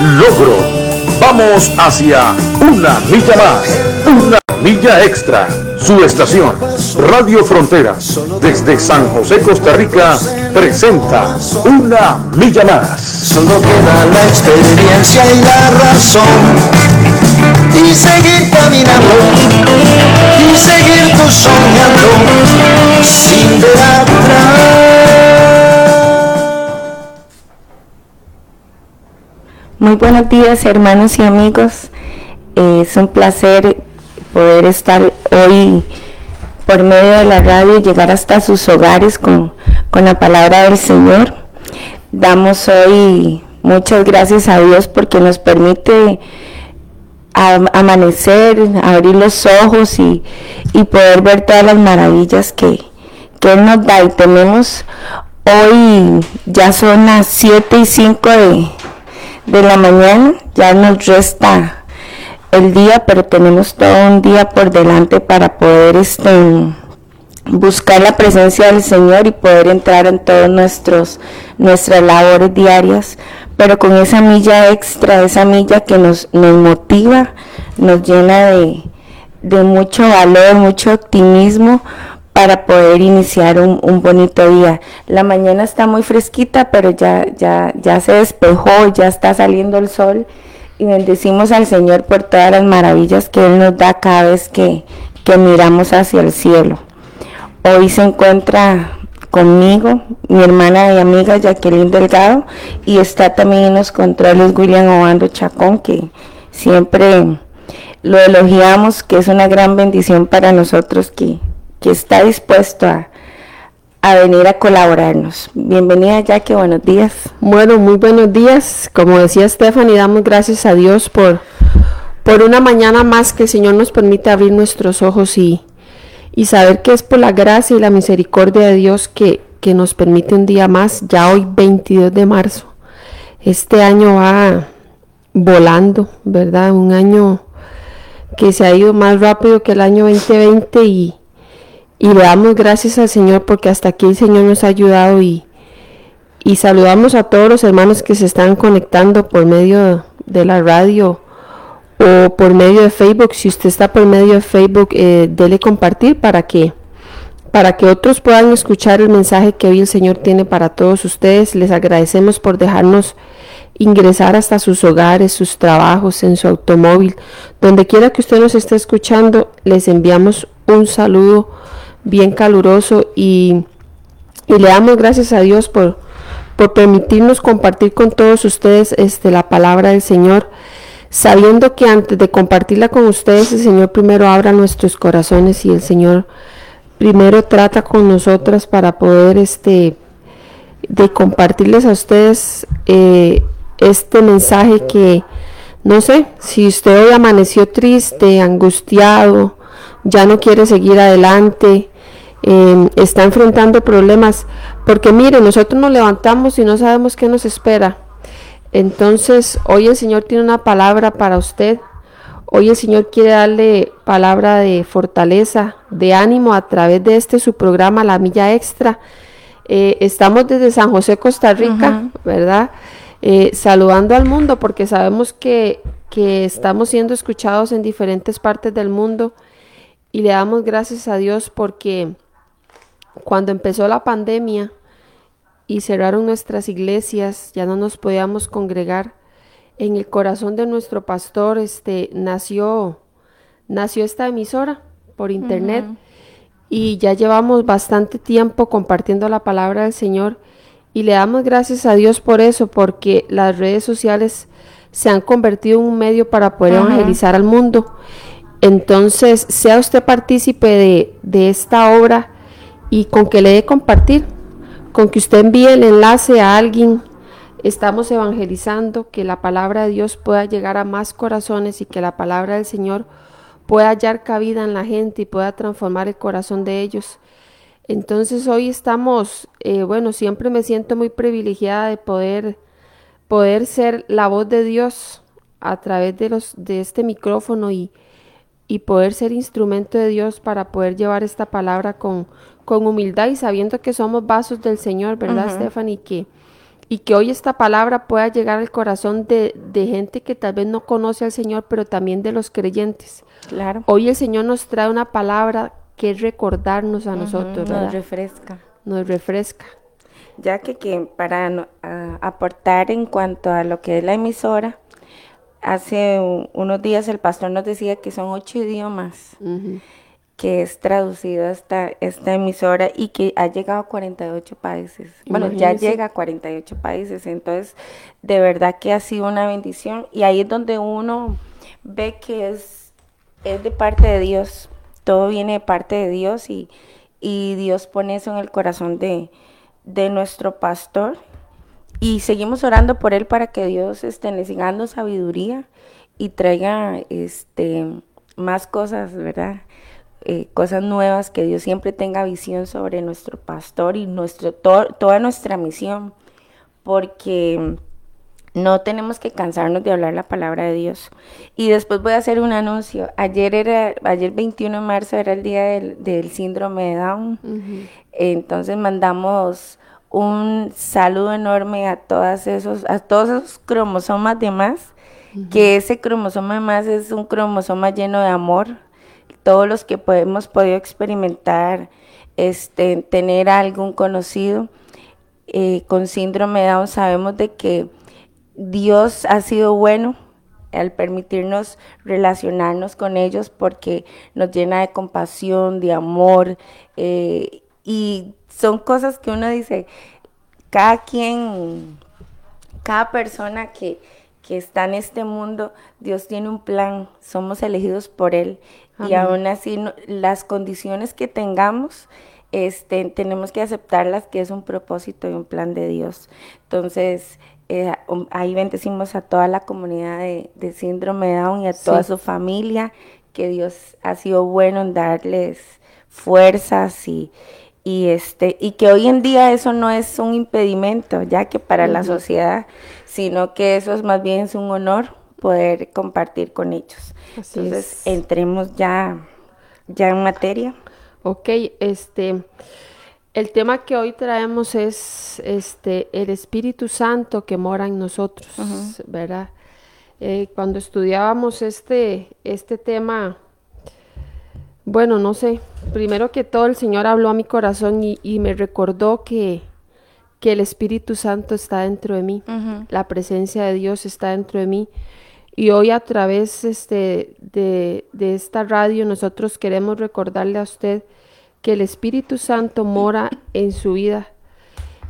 logro. Vamos hacia una milla más, una milla extra. Su estación, Radio Fronteras, desde San José, Costa Rica, presenta Una Milla Más. Solo queda la experiencia y la razón. Y seguir caminando, y seguir soñando, sin ver atrás. Muy buenos días hermanos y amigos. Es un placer poder estar hoy por medio de la radio, llegar hasta sus hogares con, la palabra del Señor. Damos hoy muchas gracias a Dios porque nos permite amanecer, abrir los ojos y, poder ver todas las maravillas que, Él nos da. Y tenemos hoy, ya son las 7 y 5 de, de la mañana, ya nos resta el día, pero tenemos todo un día por delante para poder este, buscar la presencia del Señor y poder entrar en todas nuestras labores diarias, pero con esa milla extra, esa milla que nos, nos motiva, nos llena de, mucho valor, mucho optimismo para poder iniciar un, bonito día. La mañana está muy fresquita, pero ya, ya, ya se despejó, ya está saliendo el sol y bendecimos al Señor por todas las maravillas que Él nos da cada vez que, miramos hacia el cielo. Hoy se encuentra conmigo mi hermana y amiga Jacqueline Delgado y está también en los controles William Obando Chacón que siempre lo elogiamos, que es una gran bendición para nosotros que, que está dispuesto a, a venir a colaborarnos. Bienvenida Jackie, buenos días. Bueno, muy buenos días. Como decía Stephanie, damos gracias a Dios por, por una mañana más que el Señor nos permite abrir nuestros ojos y, y saber que es por la gracia y la misericordia de Dios que, que nos permite un día más, ya hoy 22 de marzo. Este año va volando, ¿verdad? Un año que se ha ido más rápido que el año 2020 y, y le damos gracias al Señor porque hasta aquí el Señor nos ha ayudado y, y saludamos a todos los hermanos que se están conectando por medio de la radio o por medio de Facebook. Si usted está por medio de Facebook, eh, dele compartir para que para que otros puedan escuchar el mensaje que hoy el Señor tiene para todos ustedes. Les agradecemos por dejarnos ingresar hasta sus hogares, sus trabajos, en su automóvil. Donde quiera que usted nos esté escuchando, les enviamos un saludo bien caluroso y, le damos gracias a Dios por, por permitirnos compartir con todos ustedes este, la palabra del Señor, sabiendo que antes de compartirla con ustedes, el Señor primero abra nuestros corazones y el Señor primero trata con nosotras para poder este, de compartirles a ustedes eh, este mensaje que, no sé, si usted hoy amaneció triste, angustiado, ya no quiere seguir adelante, Em, está enfrentando problemas, porque mire, nosotros nos levantamos y no sabemos qué nos espera. Entonces, hoy el Señor tiene una palabra para usted. Hoy el Señor quiere darle palabra de fortaleza, de ánimo a través de este su programa, La Milla Extra. Eh, estamos desde San José, Costa Rica, ¿verdad? Eh, saludando al mundo porque sabemos que, que estamos siendo escuchados en diferentes partes del mundo y le damos gracias a Dios porque cuando empezó la pandemia y cerraron nuestras iglesias, ya no nos podíamos congregar, en el corazón de nuestro pastor este, nació, nació esta emisora por internet y ya llevamos bastante tiempo compartiendo la palabra del Señor y le damos gracias a Dios por eso, porque las redes sociales se han convertido en un medio para poder evangelizar al mundo. Entonces, sea usted partícipe de, de esta obra y con que le dé compartir, con que usted envíe el enlace a alguien estamos evangelizando, que la palabra de Dios pueda llegar a más corazones y que la palabra del Señor pueda hallar cabida en la gente y pueda transformar el corazón de ellos. Entonces hoy estamos, eh, bueno, siempre me siento muy privilegiada de poder, poder ser la voz de Dios a través de, los, de este micrófono y, y poder ser instrumento de Dios para poder llevar esta palabra con, con humildad y sabiendo que somos vasos del Señor, ¿verdad, Stephanie? Que, y que hoy esta palabra pueda llegar al corazón de, de, gente que tal vez no conoce al Señor, pero también de los creyentes. Claro. Hoy el Señor nos trae una palabra que es recordarnos a nosotros, ¿verdad? Nos refresca. Nos refresca. Ya que, que para uh, aportar en cuanto a lo que es la emisora, hace unos días el pastor nos decía que son ocho idiomas. Uh -huh que es traducido esta, esta emisora y que ha llegado a 48 países. Bueno, ya llega a 48 países, entonces de verdad que ha sido una bendición y ahí es donde uno ve que es, es de parte de Dios, todo viene de parte de Dios y, y Dios pone eso en el corazón de, de nuestro pastor y seguimos orando por él para que Dios esté le siga dando sabiduría y traiga este más cosas, ¿verdad? Eh, cosas nuevas, que Dios siempre tenga visión sobre nuestro pastor y nuestro, to toda nuestra misión, porque no tenemos que cansarnos de hablar la palabra de Dios. Y después voy a hacer un anuncio. Ayer era, ayer 21 de marzo era el día del, del síndrome de Down. Uh -huh. Entonces mandamos un saludo enorme a todas esos, a todos esos cromosomas de más, uh -huh. que ese cromosoma de más es un cromosoma lleno de amor, todos los que hemos podido experimentar, este, tener algún conocido eh, con síndrome de Down, sabemos de que Dios ha sido bueno al permitirnos relacionarnos con ellos porque nos llena de compasión, de amor, eh, y son cosas que uno dice, cada quien, cada persona que, que está en este mundo, Dios tiene un plan, somos elegidos por Él Amén. y aún así no, las condiciones que tengamos, este, tenemos que aceptarlas que es un propósito y un plan de Dios. Entonces, eh, ahí bendecimos a toda la comunidad de, de síndrome de Down y a sí. toda su familia, que Dios ha sido bueno en darles fuerzas y, y este y que hoy en día eso no es un impedimento ya que para uh -huh. la sociedad sino que eso es más bien es un honor poder compartir con ellos Así entonces es. entremos ya ya en materia ok este el tema que hoy traemos es este el Espíritu Santo que mora en nosotros uh -huh. verdad eh, cuando estudiábamos este este tema bueno, no sé. Primero que todo, el Señor habló a mi corazón y, y me recordó que, que, el Espíritu Santo está dentro de mí. Uh -huh. La presencia de Dios está dentro de mí. Y hoy a través este, de, de, esta radio nosotros queremos recordarle a usted que el Espíritu Santo mora en su vida.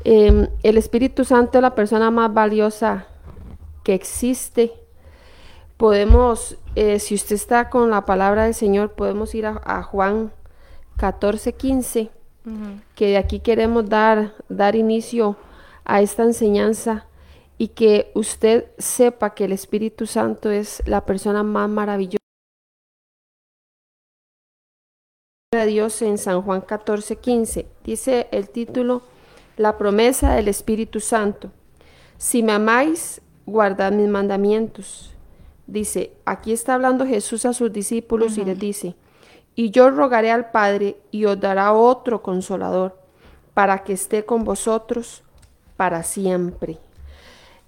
Eh, el Espíritu Santo es la persona más valiosa que existe podemos, eh, si usted está con la palabra del Señor, podemos ir a, a Juan 14, 15, uh -huh. que de aquí queremos dar, dar inicio a esta enseñanza y que usted sepa que el Espíritu Santo es la persona más maravillosa de Dios en San Juan 14, 15. Dice el título, La promesa del Espíritu Santo. Si me amáis, guardad mis mandamientos Dice, aquí está hablando Jesús a sus discípulos uh -huh. y les dice, y yo rogaré al Padre y os dará otro consolador para que esté con vosotros para siempre.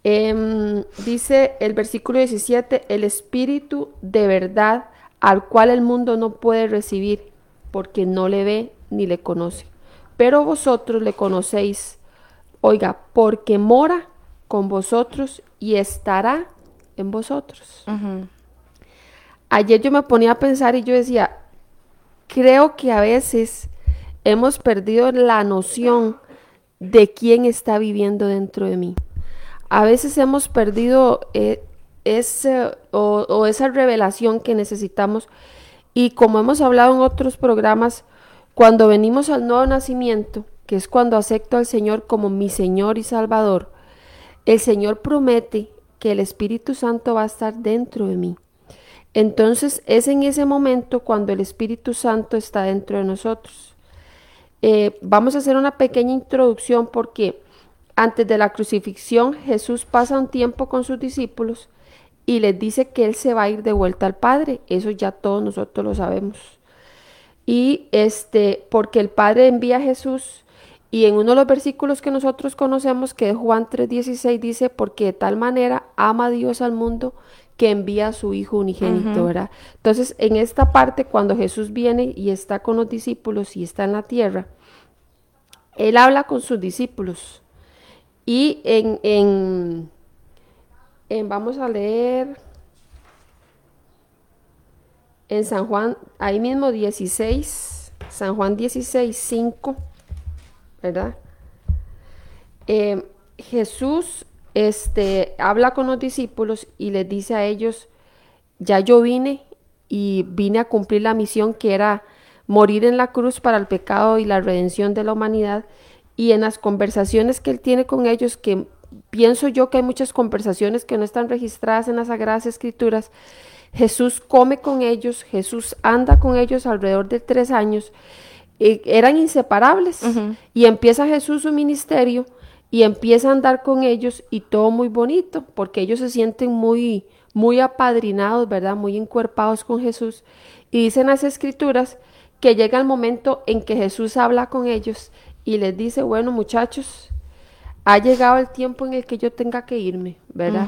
Eh, dice el versículo 17, el Espíritu de verdad al cual el mundo no puede recibir porque no le ve ni le conoce. Pero vosotros le conocéis, oiga, porque mora con vosotros y estará en vosotros. Uh -huh. Ayer yo me ponía a pensar y yo decía, creo que a veces hemos perdido la noción de quién está viviendo dentro de mí. A veces hemos perdido eh, ese, o, esa revelación que necesitamos y como hemos hablado en otros programas, cuando venimos al nuevo nacimiento, que es cuando acepto al Señor como mi Señor y Salvador, el Señor promete que el Espíritu Santo va a estar dentro de mí. Entonces es en ese momento cuando el Espíritu Santo está dentro de nosotros. Eh, vamos a hacer una pequeña introducción porque antes de la crucifixión Jesús pasa un tiempo con sus discípulos y les dice que Él se va a ir de vuelta al Padre. Eso ya todos nosotros lo sabemos. Y este, porque el Padre envía a Jesús y en uno de los versículos que nosotros conocemos, que es Juan 3:16, dice, porque de tal manera ama Dios al mundo que envía a su Hijo unigénito, ¿verdad? Entonces, en esta parte, cuando Jesús viene y está con los discípulos y está en la tierra, Él habla con sus discípulos. Y en, en, vamos a leer en San Juan, ahí mismo 16, San Juan 16, 5, ¿verdad? Eh, Jesús este, habla con los discípulos y les dice a ellos, ya yo vine y vine a cumplir la misión que era morir en la cruz para el pecado y la redención de la humanidad. Y en las conversaciones que él tiene con ellos, que pienso yo que hay muchas conversaciones que no están registradas en las Sagradas Escrituras, Jesús come con ellos, Jesús anda con ellos alrededor de tres años, eh, eran inseparables. Y empieza Jesús su ministerio y empieza a andar con ellos y todo muy bonito, porque ellos se sienten muy, muy apadrinados, ¿verdad? Muy encuerpados con Jesús. Y dicen las escrituras que llega el momento en que Jesús habla con ellos y les dice, bueno muchachos, ha llegado el tiempo en el que yo tenga que irme, ¿verdad?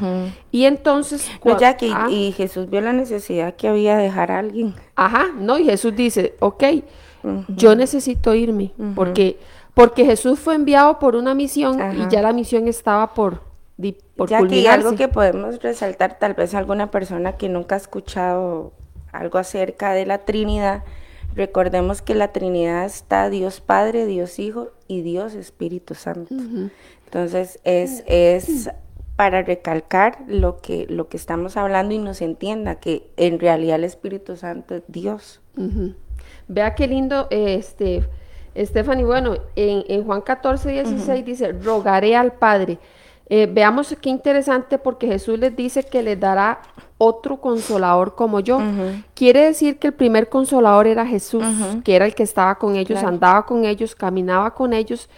Y entonces... No, Jackie, ah, y Jesús vio la necesidad que había de dejar a alguien. Ajá, no, y Jesús dice, ok, yo necesito irme, porque porque Jesús fue enviado por una misión y ya la misión estaba por, por ya que algo que podemos resaltar, tal vez alguna persona que nunca ha escuchado algo acerca de la Trinidad, recordemos que la Trinidad está Dios Padre, Dios Hijo y Dios Espíritu Santo. Entonces es, es para recalcar lo que, lo que estamos hablando y nos entienda que en realidad el Espíritu Santo es Dios. Vea qué lindo este Stephanie, bueno, en, Juan 14, 16 dice, rogaré al Padre. Eh, veamos qué interesante porque Jesús les dice que les dará otro consolador como yo. Quiere decir que el primer consolador era Jesús, que era el que estaba con ellos, andaba con ellos, caminaba con ellos.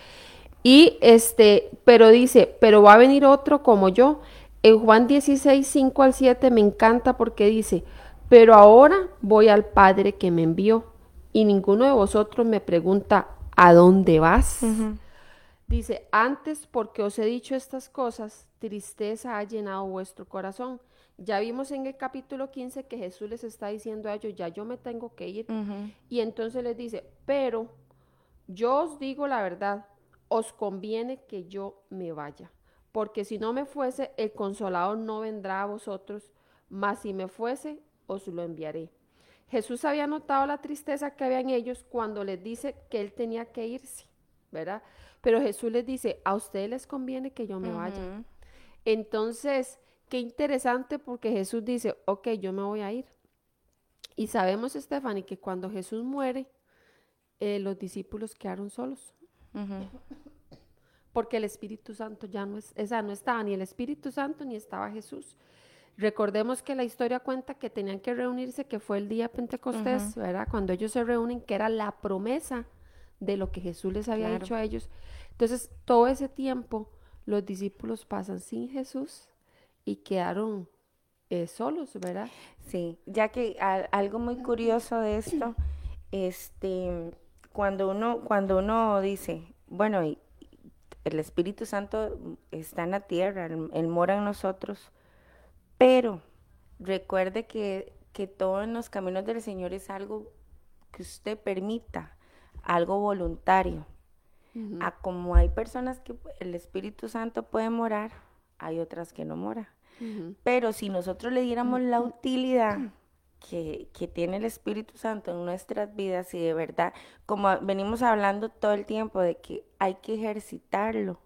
Y este, pero dice, pero va a venir otro como yo. En Juan 16, 5 al 7 me encanta porque dice, pero ahora voy al Padre que me envió y ninguno de vosotros me pregunta, ¿a dónde vas? Dice, antes porque os he dicho estas cosas, tristeza ha llenado vuestro corazón. Ya vimos en el capítulo 15 que Jesús les está diciendo a ellos, ya yo me tengo que ir. Y entonces les dice, pero yo os digo la verdad, os conviene que yo me vaya, porque si no me fuese, el consolador no vendrá a vosotros, mas si me fuese, os lo enviaré. Jesús había notado la tristeza que había en ellos cuando les dice que él tenía que irse, ¿verdad? Pero Jesús les dice, a ustedes les conviene que yo me vaya. Entonces, qué interesante porque Jesús dice, ok, yo me voy a ir. Y sabemos, Stephanie, que cuando Jesús muere, eh, los discípulos quedaron solos. Porque el Espíritu Santo ya no es, esa no estaba ni el Espíritu Santo ni estaba Jesús. Recordemos que la historia cuenta que tenían que reunirse, que fue el día Pentecostés, ¿verdad? Cuando ellos se reúnen, que era la promesa de lo que Jesús les había dicho a ellos. Entonces, todo ese tiempo, los discípulos pasan sin Jesús y quedaron eh, solos, ¿verdad? Sí, ya que algo muy curioso de esto, este, cuando uno, cuando uno dice, bueno, y el Espíritu Santo está en la tierra, él mora en nosotros, pero recuerde que, que todo en los caminos del Señor es algo que usted permita, algo voluntario. A como hay personas que el Espíritu Santo puede morar, hay otras que no moran. Pero si nosotros le diéramos la utilidad que, que, tiene el Espíritu Santo en nuestras vidas y de verdad, como venimos hablando todo el tiempo de que hay que ejercitarlo,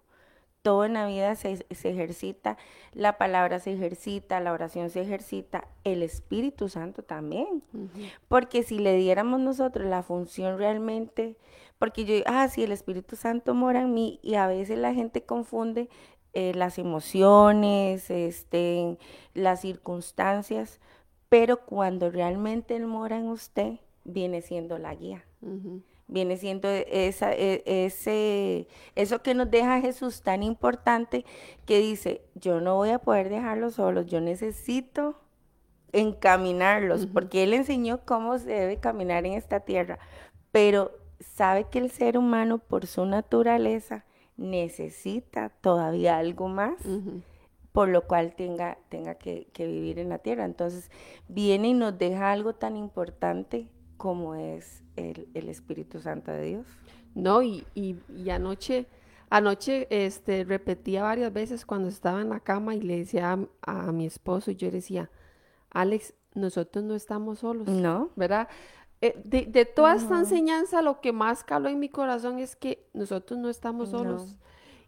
todo en la vida se, ejercita, la palabra se ejercita, la oración se ejercita, el Espíritu Santo también. Porque si le diéramos nosotros la función realmente, porque yo, ah, sí, el Espíritu Santo mora en mí y a veces la gente confunde eh, las emociones, este, las circunstancias, pero cuando realmente Él mora en usted, viene siendo la guía. Viene siendo esa, e, ese, eso que nos deja Jesús tan importante que dice, yo no voy a poder dejarlos solos, yo necesito encaminarlos, porque Él enseñó cómo se debe caminar en esta tierra, pero sabe que el ser humano por su naturaleza necesita todavía algo más, por lo cual tenga, tenga que, vivir en la tierra. Entonces viene y nos deja algo tan importante como es el, Espíritu Santo de Dios. No, y, y, anoche, anoche este, repetía varias veces cuando estaba en la cama y le decía a, a mi esposo, y yo decía, Alex, nosotros no estamos solos. No. ¿Verdad? Eh, de, toda esta enseñanza, lo que más caló en mi corazón es que nosotros no estamos solos.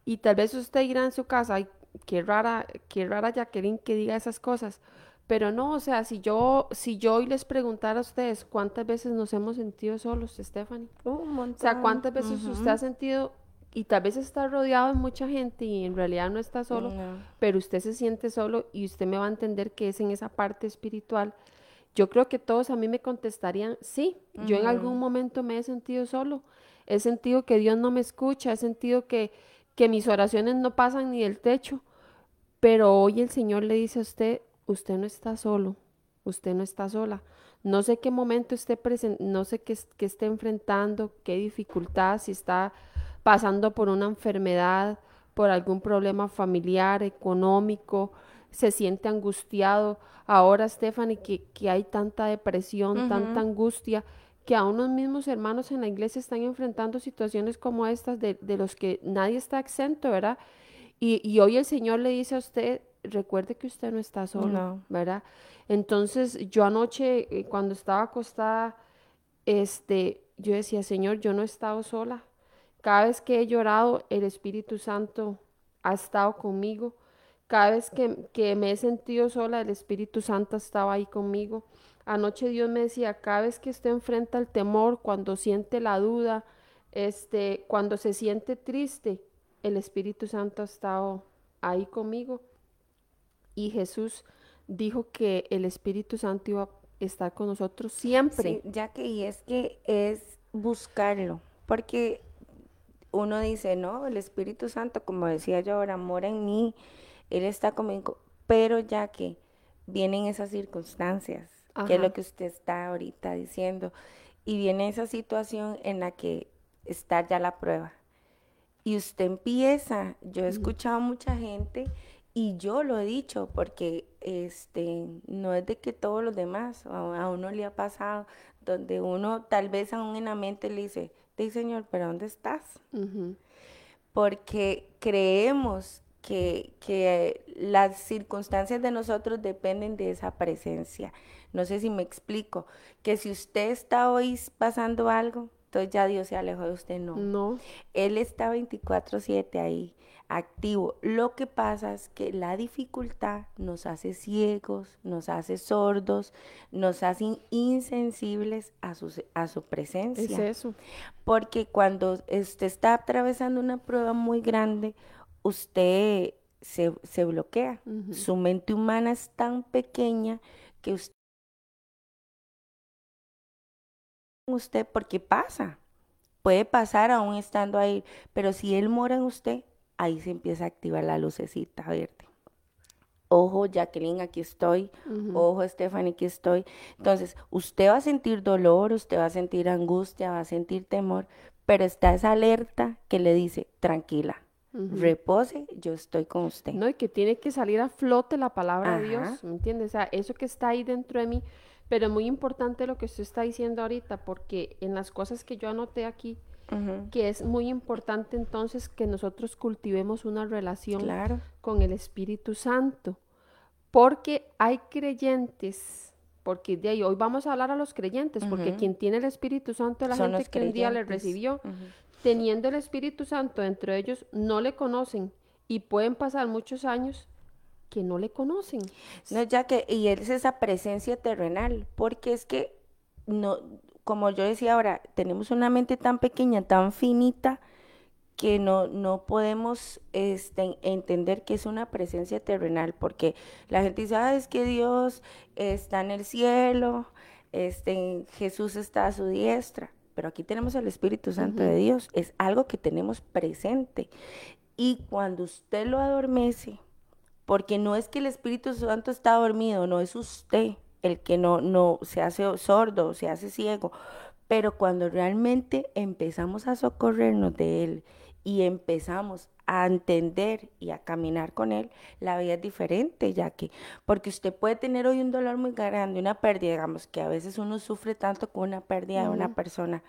Y tal vez usted irá en su casa, ay, qué rara, qué rara Jacqueline que diga esas cosas. Pero no, o sea, si yo, si yo hoy les preguntara a ustedes cuántas veces nos hemos sentido solos, Stephanie. o sea, cuántas veces usted ha sentido, y tal vez está rodeado de mucha gente y en realidad no está solo, pero usted se siente solo y usted me va a entender que es en esa parte espiritual yo creo que todos a mí me contestarían, sí, yo en algún momento me he sentido solo, he sentido que Dios no me escucha, he sentido que, que mis oraciones no pasan ni del techo, pero hoy el Señor le dice a usted, usted no está solo, usted no está sola. No sé qué momento esté presente, no sé qué, qué esté enfrentando, qué dificultad, si está pasando por una enfermedad, por algún problema familiar, económico, se siente angustiado. Ahora, Stephanie, que, que hay tanta depresión, tanta angustia, que a unos mismos hermanos en la iglesia están enfrentando situaciones como estas de, de los que nadie está exento, ¿verdad? Y, y, hoy el Señor le dice a usted, recuerde que usted no está solo, ¿verdad? Entonces, yo anoche, eh, cuando estaba acostada, este, yo decía, Señor, yo no he estado sola. Cada vez que he llorado, el Espíritu Santo ha estado conmigo. Cada vez que, me he sentido sola, el Espíritu Santo estaba ahí conmigo. Anoche Dios me decía, cada vez que usted enfrenta el temor, cuando siente la duda, este, cuando se siente triste, el Espíritu Santo ha estado ahí conmigo. Y Jesús dijo que el Espíritu Santo iba a estar con nosotros siempre. ya que y es que es buscarlo, porque uno dice, no, el Espíritu Santo, como decía yo ahora, mora en mí él está conmigo, pero ya que vienen esas circunstancias, que es lo que usted está ahorita diciendo, y viene esa situación en la que está ya la prueba. Y usted empieza, yo he escuchado a mucha gente y yo lo he dicho porque este no es de que todos los demás, a, uno le ha pasado, donde uno tal vez aún en la mente le dice, di Señor, pero ¿dónde estás? Porque creemos que, las circunstancias de nosotros dependen de esa presencia. No sé si me explico, que si usted está hoy pasando algo, entonces ya Dios se alejó de usted, no. No. Él está 24/7 ahí, activo. Lo que pasa es que la dificultad nos hace ciegos, nos hace sordos, nos hace insensibles a su, a su presencia. Es eso. Porque cuando usted está atravesando una prueba muy grande, usted se, bloquea. Su mente humana es tan pequeña que usted, usted, porque pasa, puede pasar aún estando ahí, pero si él mora en usted, ahí se empieza a activar la lucecita verde. Ojo, Jacqueline, aquí estoy. Ojo, Stephanie, aquí estoy. Entonces, usted va a sentir dolor, usted va a sentir angustia, va a sentir temor, pero está esa alerta que le dice, tranquila, repose, yo estoy con usted. No, y que tiene que salir a flote la palabra de Dios, ¿me entiendes? O sea, eso que está ahí dentro de mí, pero muy importante lo que usted está diciendo ahorita, porque en las cosas que yo anoté aquí, que es muy importante entonces que nosotros cultivemos una relación con el Espíritu Santo, porque hay creyentes, porque de ahí hoy vamos a hablar a los creyentes, porque quien tiene el Espíritu Santo es la gente que un día le recibió, teniendo el Espíritu Santo dentro de ellos, no le conocen y pueden pasar muchos años que no le conocen. No, ya que, y es esa presencia terrenal, porque es que, no, como yo decía ahora, tenemos una mente tan pequeña, tan finita, que no, no podemos este, entender que es una presencia terrenal, porque la gente dice, es que Dios está en el cielo, este, Jesús está a su diestra, pero aquí tenemos el Espíritu Santo de Dios, es algo que tenemos presente. Y cuando usted lo adormece, porque no es que el Espíritu Santo está dormido, no es usted el que no, no se hace sordo, se hace ciego, pero cuando realmente empezamos a socorrernos de Él y empezamos a entender y a caminar con Él, la vida es diferente, ya que, porque usted puede tener hoy un dolor muy grande, una pérdida, digamos, que a veces uno sufre tanto con una pérdida de una persona,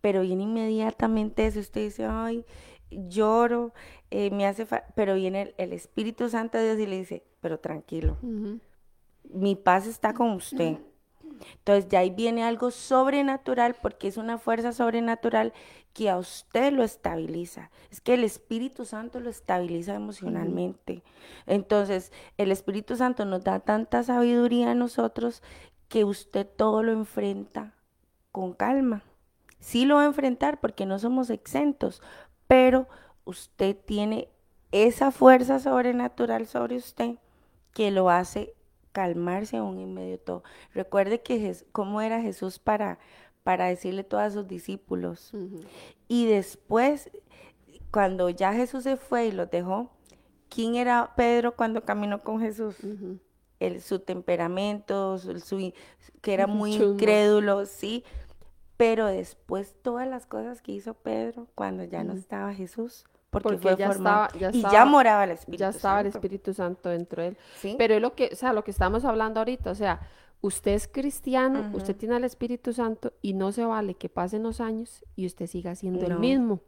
pero viene inmediatamente eso, usted dice, ay, lloro, eh, me hace, pero viene el, Espíritu Santo de Dios y le dice, pero tranquilo, mi paz está con usted entonces ya ahí viene algo sobrenatural porque es una fuerza sobrenatural que a usted lo estabiliza. Es que el Espíritu Santo lo estabiliza emocionalmente. Entonces el Espíritu Santo nos da tanta sabiduría a nosotros que usted todo lo enfrenta con calma. Sí lo va a enfrentar porque no somos exentos, pero usted tiene esa fuerza sobrenatural sobre usted que lo hace calmarse aún en medio de todo. Recuerde que cómo era Jesús para, para decirle todo a sus discípulos. Y después, cuando ya Jesús se fue y los dejó, ¿quién era Pedro cuando caminó con Jesús? El, su temperamento, su, que era muy incrédulo, sí. Pero después todas las cosas que hizo Pedro cuando ya no estaba Jesús, porque, fue ya estaba, y ya moraba el Espíritu Ya estaba el Espíritu Santo dentro de él. Pero es lo que, o sea, lo que estamos hablando ahorita, o sea, usted es cristiano, usted tiene el Espíritu Santo y no se vale que pasen los años y usted siga siendo el mismo.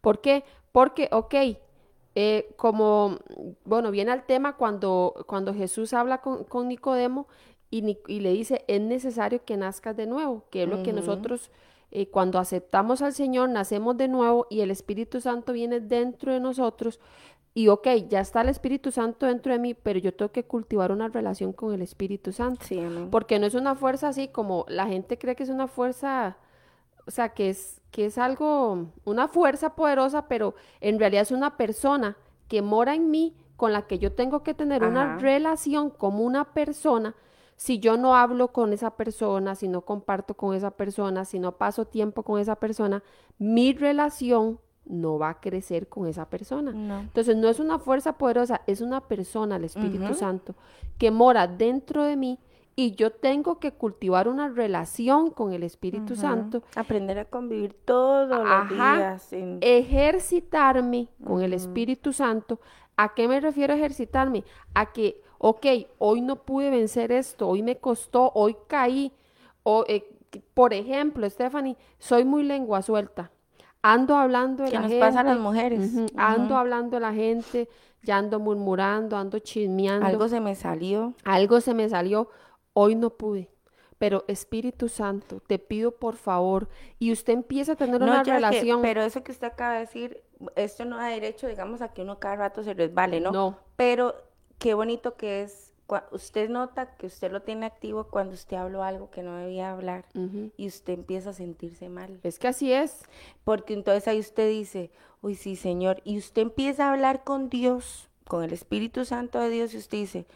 ¿Por qué? Porque, ok, eh, como, bueno, viene al tema cuando, cuando Jesús habla con, con Nicodemo y, y, le dice, es necesario que nazcas de nuevo, que es lo que nosotros eh, cuando aceptamos al Señor, nacemos de nuevo y el Espíritu Santo viene dentro de nosotros. Y ok, ya está el Espíritu Santo dentro de mí, pero yo tengo que cultivar una relación con el Espíritu Santo. porque no es una fuerza así como la gente cree que es una fuerza, o sea, que es, que es algo, una fuerza poderosa, pero en realidad es una persona que mora en mí, con la que yo tengo que tener una relación como una persona. Si yo no hablo con esa persona, si no comparto con esa persona, si no paso tiempo con esa persona, mi relación no va a crecer con esa persona. Entonces no es una fuerza poderosa, es una persona, el Espíritu Santo, que mora dentro de mí y yo tengo que cultivar una relación con el Espíritu Santo. Aprender a convivir todos los días. Ejercitarme con el Espíritu Santo. ¿A qué me refiero a ejercitarme? A que ok, hoy no pude vencer esto, hoy me costó, hoy caí. O, eh, por ejemplo, Stephanie, soy muy lengua suelta. Ando hablando de ¿Qué la nos gente. pasa a las mujeres? Ando hablando de la gente, ya ando murmurando, ando chismeando. Algo se me salió. Algo se me salió. Hoy no pude. Pero Espíritu Santo, te pido por favor, y usted empieza a tener una relación. pero eso que usted acaba de decir, esto no da derecho, digamos, a que uno cada rato se resbale, ¿no? No. Pero qué bonito que es. Usted nota que usted lo tiene activo cuando usted habló algo que no debía hablar y usted empieza a sentirse mal. Es que así es. Porque entonces ahí usted dice, uy, sí, Señor, y usted empieza a hablar con Dios, con el Espíritu Santo de Dios, y usted dice,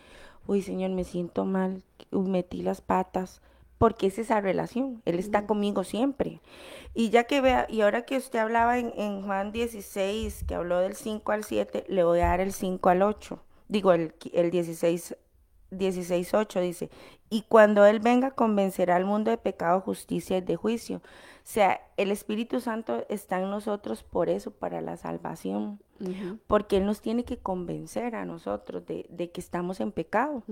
uy, Señor, me siento mal, metí las patas, porque es esa relación, Él está conmigo siempre. Y ya que vea, y ahora que usted hablaba en, en Juan 16, que habló del 5 al 7, le voy a dar el 5 al 8 digo, el, el 16, 16.8 dice, y cuando Él venga convencerá al mundo de pecado, justicia y de juicio. O sea, el Espíritu Santo está en nosotros por eso, para la salvación, porque Él nos tiene que convencer a nosotros de, que estamos en pecado.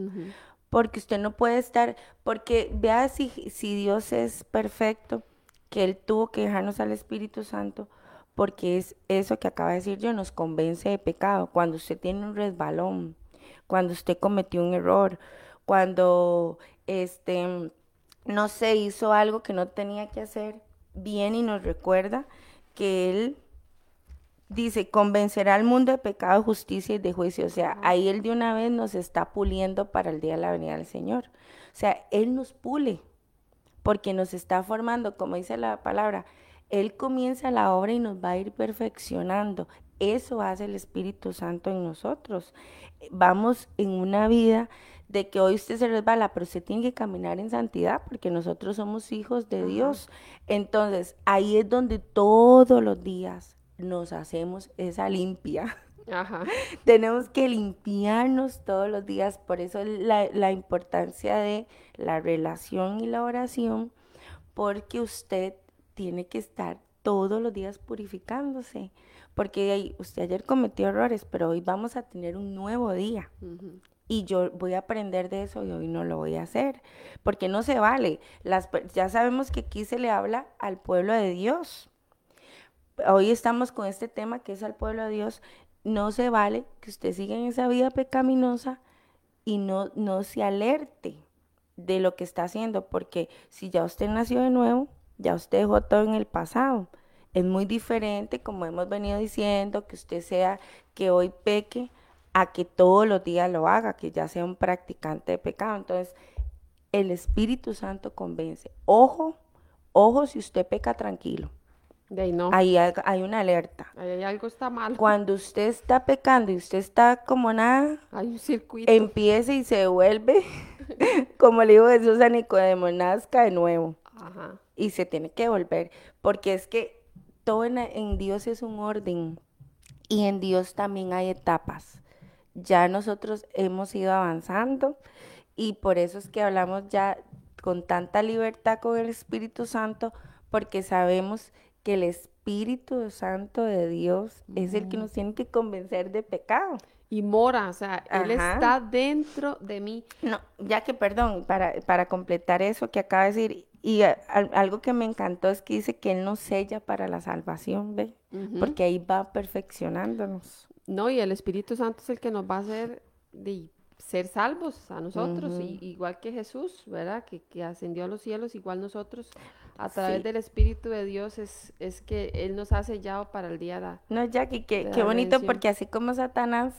Porque usted no puede estar, porque vea si, si Dios es perfecto, que Él tuvo que dejarnos al Espíritu Santo porque es eso que acaba de decir yo, nos convence de pecado. Cuando usted tiene un resbalón, cuando usted cometió un error, cuando este no se hizo algo que no tenía que hacer bien y nos recuerda que él dice, convencerá al mundo de pecado, justicia y de juicio. O sea, ahí él de una vez nos está puliendo para el día de la venida del Señor. O sea, él nos pule porque nos está formando, como dice la palabra, Él comienza la obra y nos va a ir perfeccionando. Eso hace el Espíritu Santo en nosotros. Vamos en una vida de que hoy usted se resbala, pero usted tiene que caminar en santidad porque nosotros somos hijos de Dios. Entonces, ahí es donde todos los días nos hacemos esa limpia. Ajá. Tenemos que limpiarnos todos los días, por eso la, la importancia de la relación y la oración, porque usted tiene que estar todos los días purificándose, porque usted ayer cometió errores, pero hoy vamos a tener un nuevo día. Y yo voy a aprender de eso y hoy no lo voy a hacer, porque no se vale. Las, ya sabemos que aquí se le habla al pueblo de Dios. Hoy estamos con este tema que es al pueblo de Dios. No se vale que usted siga en esa vida pecaminosa y no, no se alerte de lo que está haciendo, porque si ya usted nació de nuevo, ya usted dejó todo en el pasado. Es muy diferente, como hemos venido diciendo, que usted sea, que hoy peque, a que todos los días lo haga, que ya sea un practicante de pecado. Entonces, el Espíritu Santo convence. Ojo, ojo si usted peca tranquilo. De ahí no. Ahí hay, hay una alerta. Ahí hay algo está mal. Cuando usted está pecando y usted está como nada, Hay un circuito. empieza y se devuelve, como le dijo Jesús a Nicodemo, nazca de nuevo Ajá. Y se tiene que volver, porque es que todo en, en Dios es un orden y en Dios también hay etapas. Ya nosotros hemos ido avanzando y por eso es que hablamos ya con tanta libertad con el Espíritu Santo, porque sabemos que el Espíritu Santo de Dios es el que nos tiene que convencer de pecado. Y mora, o sea, él está dentro de mí. No, ya que perdón, para, para completar eso que acaba de decir, y a- algo que me encantó es que dice que Él nos sella para la salvación, ¿ve? Porque ahí va perfeccionándonos. No, y el Espíritu Santo es el que nos va a hacer de ser salvos a nosotros, y- igual que Jesús, ¿verdad? Que, que ascendió a los cielos, igual nosotros, a través Sí. del Espíritu de Dios, es, es que Él nos ha sellado para el día de... No, Jackie, qué, De qué bonito redención. porque así como Satanás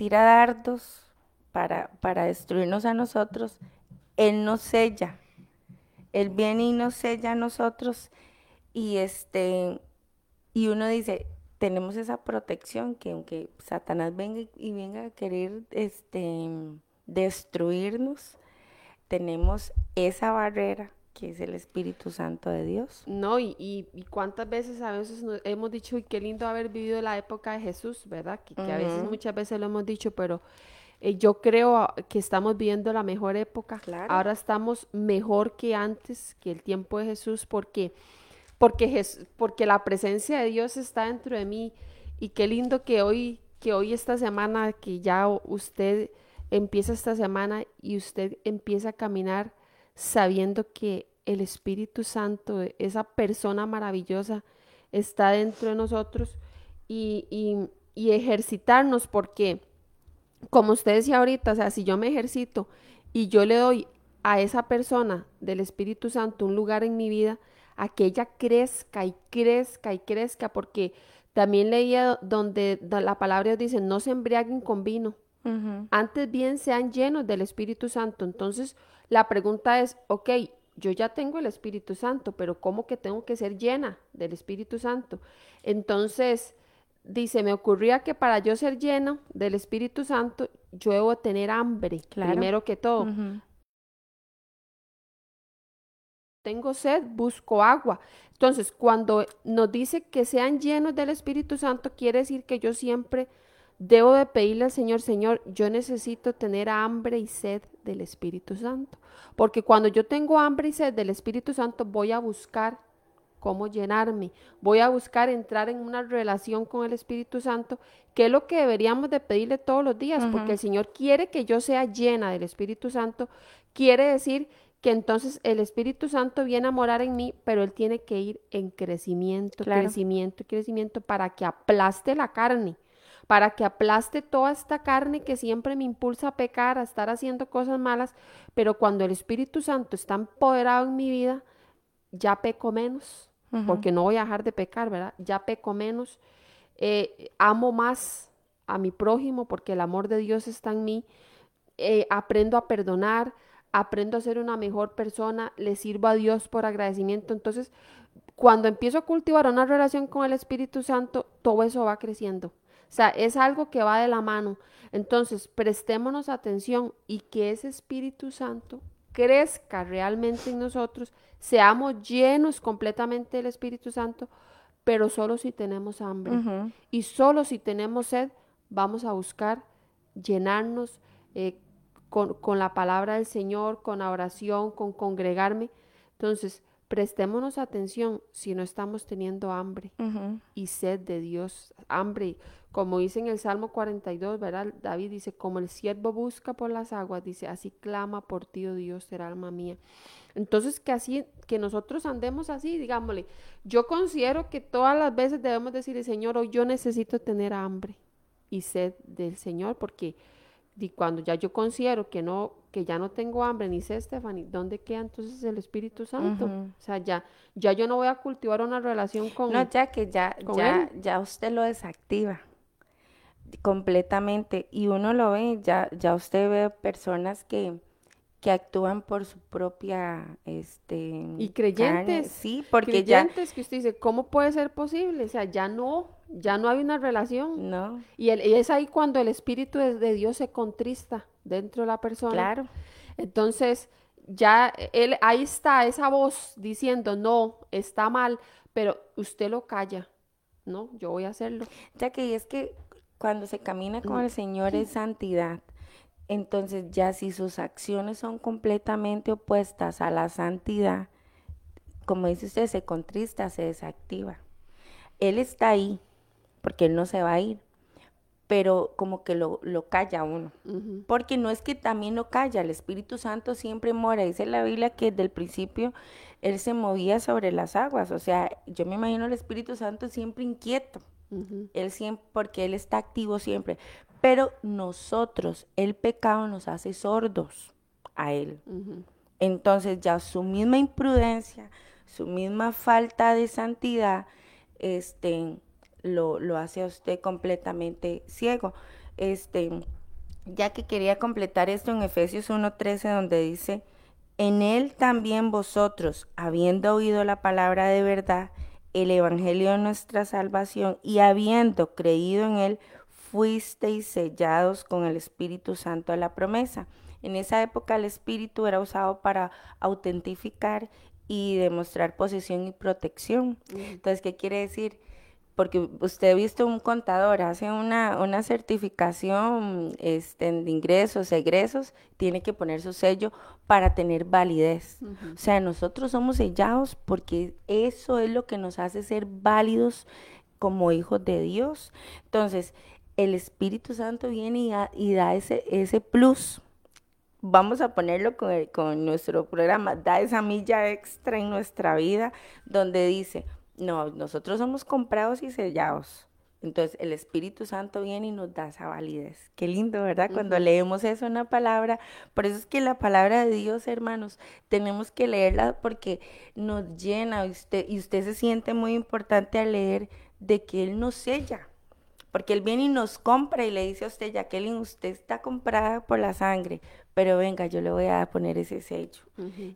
tira dardos para, para destruirnos a nosotros, Él nos sella. Él viene y nos sella a nosotros y este y uno dice, tenemos esa protección que aunque Satanás venga y- venga a querer este destruirnos, tenemos esa barrera que es el Espíritu Santo de Dios. No, y, y, y cuántas veces a veces nos hemos dicho, y qué lindo haber vivido la época de Jesús, ¿verdad? Que, que a veces, muchas veces lo hemos dicho, pero eh, yo creo que estamos viviendo la mejor época. Claro. Ahora estamos mejor que antes, que el tiempo de Jesús, porque, porque, Jes- porque la presencia de Dios está dentro de mí. Y qué lindo que hoy, que hoy esta semana, que ya usted empieza esta semana y usted empieza a caminar sabiendo que el Espíritu Santo, esa persona maravillosa, está dentro de nosotros y, y- y ejercitarnos porque, como usted decía ahorita, o sea, si yo me ejercito y yo le doy a esa persona del Espíritu Santo un lugar en mi vida, a que ella crezca y crezca y crezca, porque también leía donde la palabra dice, no se embriaguen con vino, antes bien sean llenos del Espíritu Santo. Entonces, la pregunta es, ok, yo ya tengo el Espíritu Santo, pero ¿cómo que tengo que ser llena del Espíritu Santo? Entonces, dice, me ocurría que para yo ser lleno del Espíritu Santo, yo debo tener hambre, Claro. primero que todo. Tengo sed, busco agua. Entonces, cuando nos dice que sean llenos del Espíritu Santo, quiere decir que yo siempre debo de pedirle al Señor, Señor, yo necesito tener hambre y sed del Espíritu Santo. Porque cuando yo tengo hambre y sed del Espíritu Santo, voy a buscar cómo llenarme. Voy a buscar entrar en una relación con el Espíritu Santo, que es lo que deberíamos de pedirle todos los días, porque el Señor quiere que yo sea llena del Espíritu Santo. Quiere decir que entonces el Espíritu Santo viene a morar en mí, pero Él tiene que ir en crecimiento, Claro. crecimiento y crecimiento para que aplaste la carne, para que aplaste toda esta carne que siempre me impulsa a pecar, a estar haciendo cosas malas, pero cuando el Espíritu Santo está empoderado en mi vida, ya peco menos, porque no voy a dejar de pecar, ¿verdad? Ya peco menos, eh, amo más a mi prójimo porque el amor de Dios está en mí, eh, aprendo a perdonar, aprendo a ser una mejor persona, le sirvo a Dios por agradecimiento. Entonces, cuando empiezo a cultivar una relación con el Espíritu Santo, todo eso va creciendo. O sea, es algo que va de la mano. Entonces, prestémonos atención y que ese Espíritu Santo crezca realmente en nosotros, seamos llenos completamente del Espíritu Santo, pero solo si tenemos hambre. Y solo si tenemos sed, vamos a buscar llenarnos eh, con, con, la palabra del Señor, con la oración, con congregarme. Entonces, prestémonos atención si no estamos teniendo hambre y sed de Dios, hambre, como dice en el Salmo 42, ¿verdad? David dice, como el siervo busca por las aguas, dice, así clama por ti, oh Dios, será alma mía. Entonces, que así, que nosotros andemos así, digámosle, yo considero que todas las veces debemos decirle, Señor, hoy yo necesito tener hambre y sed del Señor, porque y cuando ya yo considero que no que ya no tengo hambre ni sé, Stephanie, ¿dónde queda entonces el Espíritu Santo? O sea, ya ya yo no voy a cultivar una relación con No, ya que ya ya ya usted lo desactiva completamente. Y uno lo ve, ya ya usted ve personas que que actúan por su propia este y creyentes sí porque creyentes que usted dice cómo puede ser posible o sea ya no ya no hay una relación. No. Y, es ahí cuando el espíritu de, Dios se contrista dentro de la persona. Claro. Entonces ya él ahí está esa voz diciendo no está mal pero usted lo calla no yo voy a hacerlo ya que es que cuando se camina con el Señor es santidad entonces ya si sus acciones son completamente opuestas a la santidad, como dice usted, se contrista, se desactiva. Él está ahí, porque él no se va a ir, pero como que lo, lo calla uno. Porque no es que también lo calla, el Espíritu Santo siempre mora. Dice la Biblia que desde el principio él se movía sobre las aguas. O sea, yo me imagino el Espíritu Santo siempre inquieto. Él siempre, porque él está activo siempre. Pero nosotros, el pecado nos hace sordos a Él. Entonces ya su misma imprudencia, su misma falta de santidad, este, lo, lo hace a usted completamente ciego. Este, ya que quería completar esto en Efesios 1.13, donde dice, en Él también vosotros, habiendo oído la palabra de verdad, el Evangelio de nuestra salvación, y habiendo creído en Él, fuisteis sellados con el Espíritu Santo a la promesa. En esa época el Espíritu era usado para autentificar y demostrar posesión y protección. Entonces, ¿qué quiere decir? Porque usted ha visto un contador, hace una, una certificación este, de ingresos, egresos, tiene que poner su sello para tener validez. O sea, nosotros somos sellados porque eso es lo que nos hace ser válidos como hijos de Dios. Entonces, el Espíritu Santo viene y, da ese, ese plus. Vamos a ponerlo con, con nuestro programa, da esa milla extra en nuestra vida donde dice, no, nosotros somos comprados y sellados. Entonces el Espíritu Santo viene y nos da esa validez. Qué lindo, ¿verdad? Cuando leemos eso en una palabra. Por eso es que la palabra de Dios, hermanos, tenemos que leerla porque nos llena usted, y usted se siente muy importante al leer de que Él nos sella. Porque Él viene y nos compra y le dice a usted, Jacqueline, usted está comprada por la sangre, pero venga, yo le voy a poner ese sello.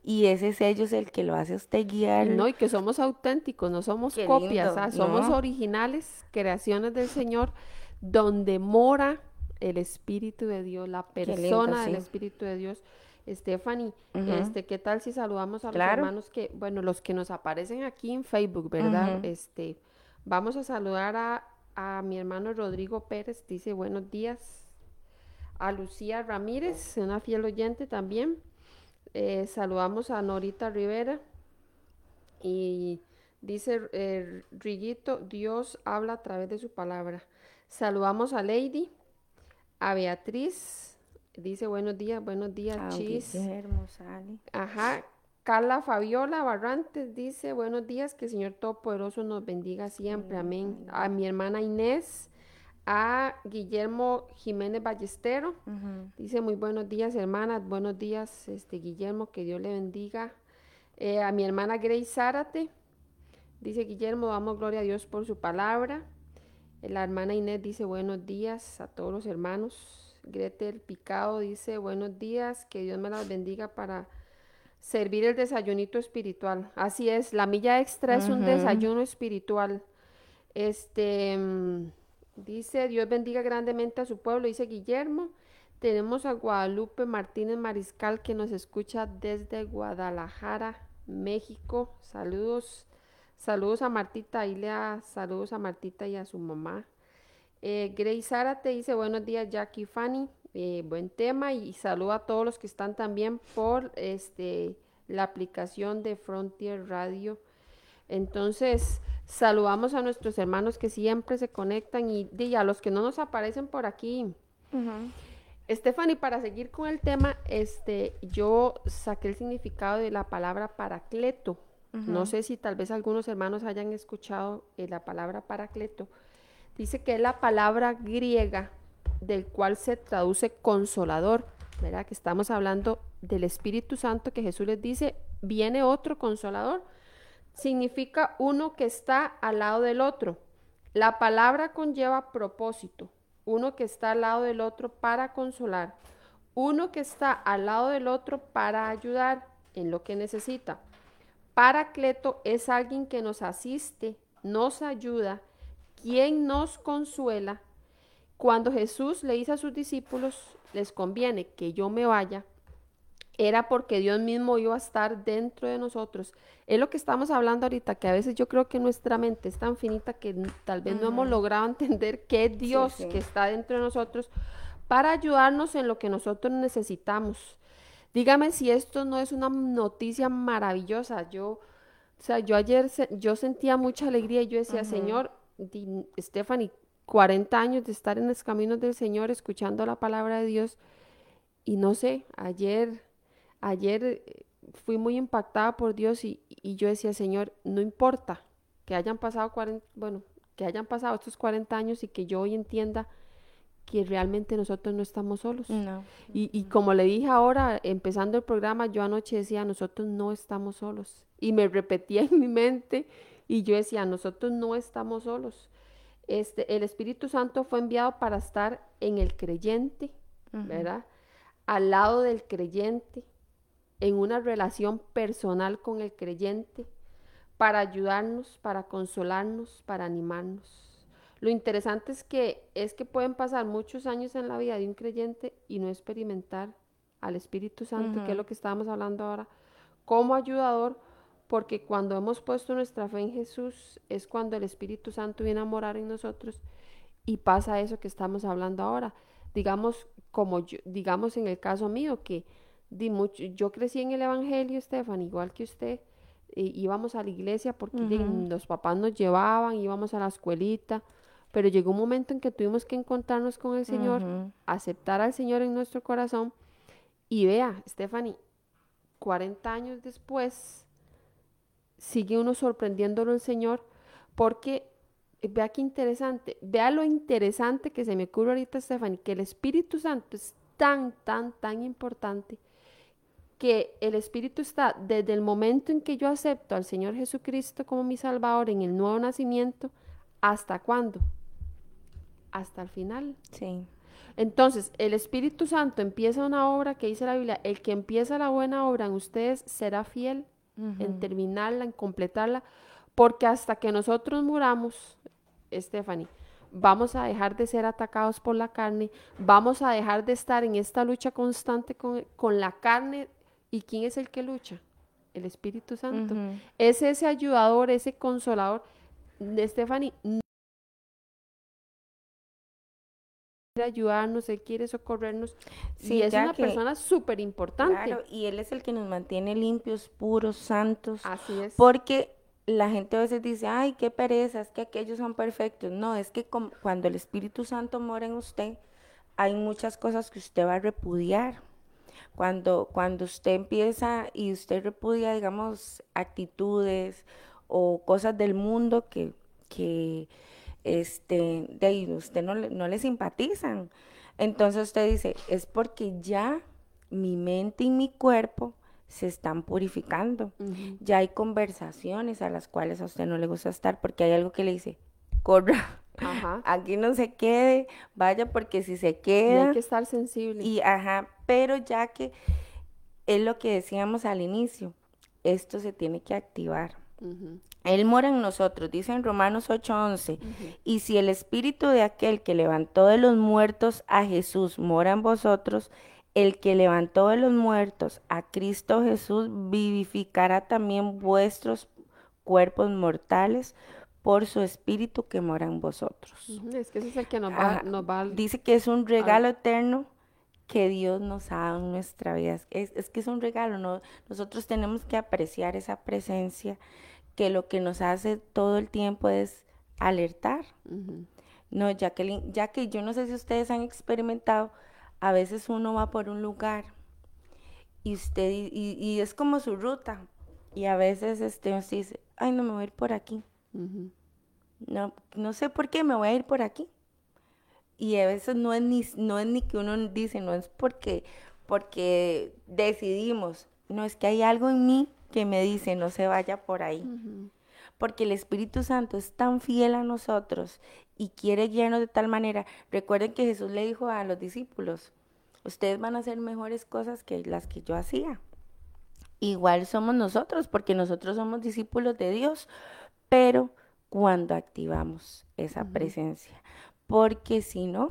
Y ese sello es el que lo hace usted guiar. No, y que somos auténticos, no somos copias, ¿ah? somos originales, creaciones del Señor, donde mora el Espíritu de Dios, la persona del Espíritu de Dios. Stephanie, este, ¿qué tal si saludamos a los hermanos que, bueno, los que nos aparecen aquí en Facebook, ¿verdad? Este, vamos a saludar a a mi hermano Rodrigo Pérez, dice buenos días. A Lucía Ramírez, una fiel oyente también. Eh, saludamos a Norita Rivera. Y dice eh, Riguito, Dios habla a través de su palabra. Saludamos a Lady, a Beatriz. Dice buenos días, buenos días, Chis. Ajá, Carla Fabiola Barrantes dice, buenos días, que el Señor Todopoderoso nos bendiga siempre, amén. A mi hermana Inés, a Guillermo Jiménez Ballestero, dice, muy buenos días, hermanas, buenos días, este Guillermo, que Dios le bendiga. Eh, a mi hermana Grace Zárate, dice Guillermo, damos gloria a Dios por su palabra. La hermana Inés dice, buenos días a todos los hermanos. Gretel Picado dice, buenos días, que Dios me las bendiga para servir el desayunito espiritual. Así es, la milla extra es un desayuno espiritual. Este mm, dice, Dios bendiga grandemente a su pueblo, dice Guillermo. Tenemos a Guadalupe Martínez Mariscal que nos escucha desde Guadalajara, México. Saludos, saludos a Martita Ilea, saludos a Martita y a su mamá. Eh, Grace Sara te dice buenos días Jackie Fanny, eh, buen tema y saludo a todos los que están también por este la aplicación de Frontier Radio. Entonces, saludamos a nuestros hermanos que siempre se conectan y, y a los que no nos aparecen por aquí. Stephanie, para seguir con el tema, este, yo saqué el significado de la palabra paracleto. No sé si tal vez algunos hermanos hayan escuchado eh, la palabra paracleto. Dice que es la palabra griega del cual se traduce consolador, ¿verdad? Que estamos hablando del Espíritu Santo que Jesús les dice, viene otro consolador. Significa uno que está al lado del otro. La palabra conlleva propósito, uno que está al lado del otro para consolar, uno que está al lado del otro para ayudar en lo que necesita. Paracleto es alguien que nos asiste, nos ayuda, quien nos consuela. Cuando Jesús le dice a sus discípulos, les conviene que yo me vaya, era porque Dios mismo iba a estar dentro de nosotros. Es lo que estamos hablando ahorita, que a veces yo creo que nuestra mente es tan finita que tal vez no hemos logrado entender que es Dios que está dentro de nosotros para ayudarnos en lo que nosotros necesitamos. Dígame si esto no es una noticia maravillosa. Yo, o sea, yo ayer yo sentía mucha alegría y yo decía, Señor, Stephanie, 40 años de estar en los caminos del Señor, escuchando la palabra de Dios. Y no sé, ayer ayer eh, fui muy impactada por Dios y, yo decía, Señor, no importa que hayan pasado 40, bueno, que hayan pasado estos 40 años y que yo hoy entienda que realmente nosotros no estamos solos. Y, y, como le dije ahora, empezando el programa, yo anoche decía, nosotros no estamos solos. Y me repetía en mi mente y yo decía, nosotros no estamos solos. Este, el Espíritu Santo fue enviado para estar en el creyente, ¿verdad? Al lado del creyente, en una relación personal con el creyente para ayudarnos, para consolarnos, para animarnos. Lo interesante es que es que pueden pasar muchos años en la vida de un creyente y no experimentar al Espíritu Santo, que es lo que estábamos hablando ahora, como ayudador, porque cuando hemos puesto nuestra fe en Jesús es cuando el Espíritu Santo viene a morar en nosotros y pasa eso que estamos hablando ahora. Digamos, como yo, digamos en el caso mío, que yo crecí en el Evangelio, Estefan, igual que usted. íbamos a la iglesia porque los papás nos llevaban, íbamos a la escuelita, pero llegó un momento en que tuvimos que encontrarnos con el Señor, aceptar al Señor en nuestro corazón. Y vea, Stephanie, 40 años después, sigue uno sorprendiéndolo el Señor, porque vea qué interesante, vea lo interesante que se me ocurre ahorita, Stephanie, que el Espíritu Santo es tan, tan, tan importante que el Espíritu está desde el momento en que yo acepto al Señor Jesucristo como mi Salvador en el nuevo nacimiento, ¿hasta cuándo? Hasta el final. Sí. Entonces, el Espíritu Santo empieza una obra que dice la Biblia, el que empieza la buena obra en ustedes será fiel en terminarla, en completarla, porque hasta que nosotros muramos, Stephanie, vamos a dejar de ser atacados por la carne, vamos a dejar de estar en esta lucha constante con, con la carne ¿Y quién es el que lucha? El Espíritu Santo. Es ese ayudador, ese consolador. De Stephanie quiere ayudarnos, Él quiere socorrernos. Sí, y es una persona súper importante. Claro, y Él es el que nos mantiene limpios, puros, santos. Así es. Porque la gente a veces dice, ay, qué pereza, es que aquellos son perfectos. No, es que cuando el Espíritu Santo mora en usted, hay muchas cosas que usted va a repudiar cuando, cuando usted empieza y usted repudia, digamos, actitudes o cosas del mundo que, que este, de usted no, no le simpatizan. Entonces usted dice, es porque ya mi mente y mi cuerpo se están purificando. Ya hay conversaciones a las cuales a usted no le gusta estar porque hay algo que le dice, corra, aquí no se quede, vaya porque si se queda... hay que estar sensible. Y ajá, pero ya que es lo que decíamos al inicio, esto se tiene que activar. Él mora en nosotros, dice en Romanos 8:11. Y si el espíritu de aquel que levantó de los muertos a Jesús mora en vosotros, el que levantó de los muertos a Cristo Jesús vivificará también vuestros cuerpos mortales por su espíritu que mora en vosotros. Es que ese es el que nos va, nos va Dice que es un regalo eterno que Dios nos ha dado en nuestra vida. Es, es que es un regalo, ¿no? nosotros tenemos que apreciar esa presencia que lo que nos hace todo el tiempo es alertar. No, ya que, ya que yo no sé si ustedes han experimentado, a veces uno va por un lugar y usted, y, es como su ruta, y a veces este, usted dice, ay, no me voy a ir por aquí. No, no sé por qué me voy a ir por aquí. Y a veces no es ni, no es ni que uno dice, no es porque, porque decidimos, no es que hay algo en mí que me dice no se vaya por ahí. Porque el Espíritu Santo es tan fiel a nosotros y quiere guiarnos de tal manera. Recuerden que Jesús le dijo a los discípulos, ustedes van a hacer mejores cosas que las que yo hacía. Igual somos nosotros, porque nosotros somos discípulos de Dios, pero cuando activamos esa presencia, porque si no,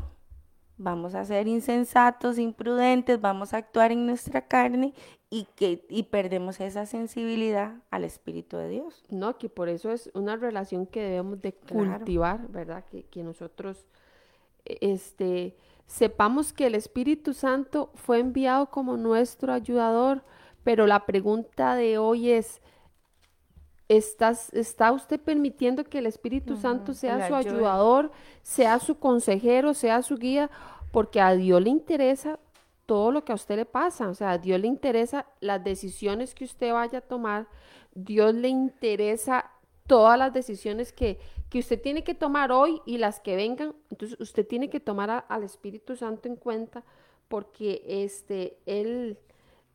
vamos a ser insensatos, imprudentes, vamos a actuar en nuestra carne y que y perdemos esa sensibilidad al Espíritu de Dios. No, que por eso es una relación que debemos de cultivar, ¿verdad? Que, que nosotros e, este, sepamos que el Espíritu Santo fue enviado como nuestro ayudador, pero la pregunta de hoy es, ¿Estás, ¿Está usted permitiendo que el Espíritu Santo sea su ayudador, sea su consejero, sea su guía? Porque a Dios le interesa todo lo que a usted le pasa, o sea, a Dios le interesa las decisiones que usted vaya a tomar, Dios le interesa todas las decisiones que, que usted tiene que tomar hoy y las que vengan, entonces usted tiene que tomar al Espíritu Santo en cuenta porque este, él,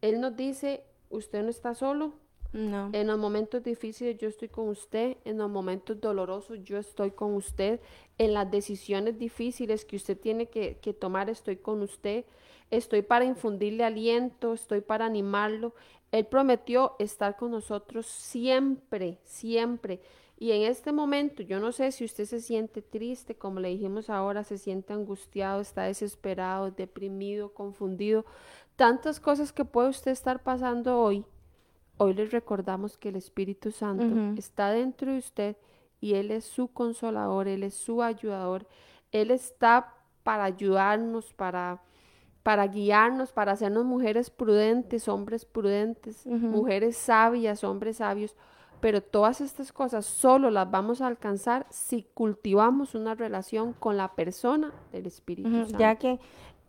él nos dice, usted no está solo, no. En los momentos difíciles yo estoy con usted, en los momentos dolorosos yo estoy con usted, en las decisiones difíciles que usted tiene que, tomar estoy con usted, estoy para infundirle aliento, estoy para animarlo. Él prometió estar con nosotros siempre, siempre. Y en este momento, yo no sé si usted se siente triste, como le dijimos ahora, se siente angustiado, está desesperado, deprimido, confundido, tantas cosas que puede usted estar pasando hoy Hoy les recordamos que el Espíritu Santo está dentro de usted y Él es su consolador, Él es su ayudador, Él está para ayudarnos, para, para guiarnos, para hacernos mujeres prudentes, hombres prudentes, mujeres sabias, hombres sabios. Pero todas estas cosas solo las vamos a alcanzar si cultivamos una relación con la persona del Espíritu Santo. Ya que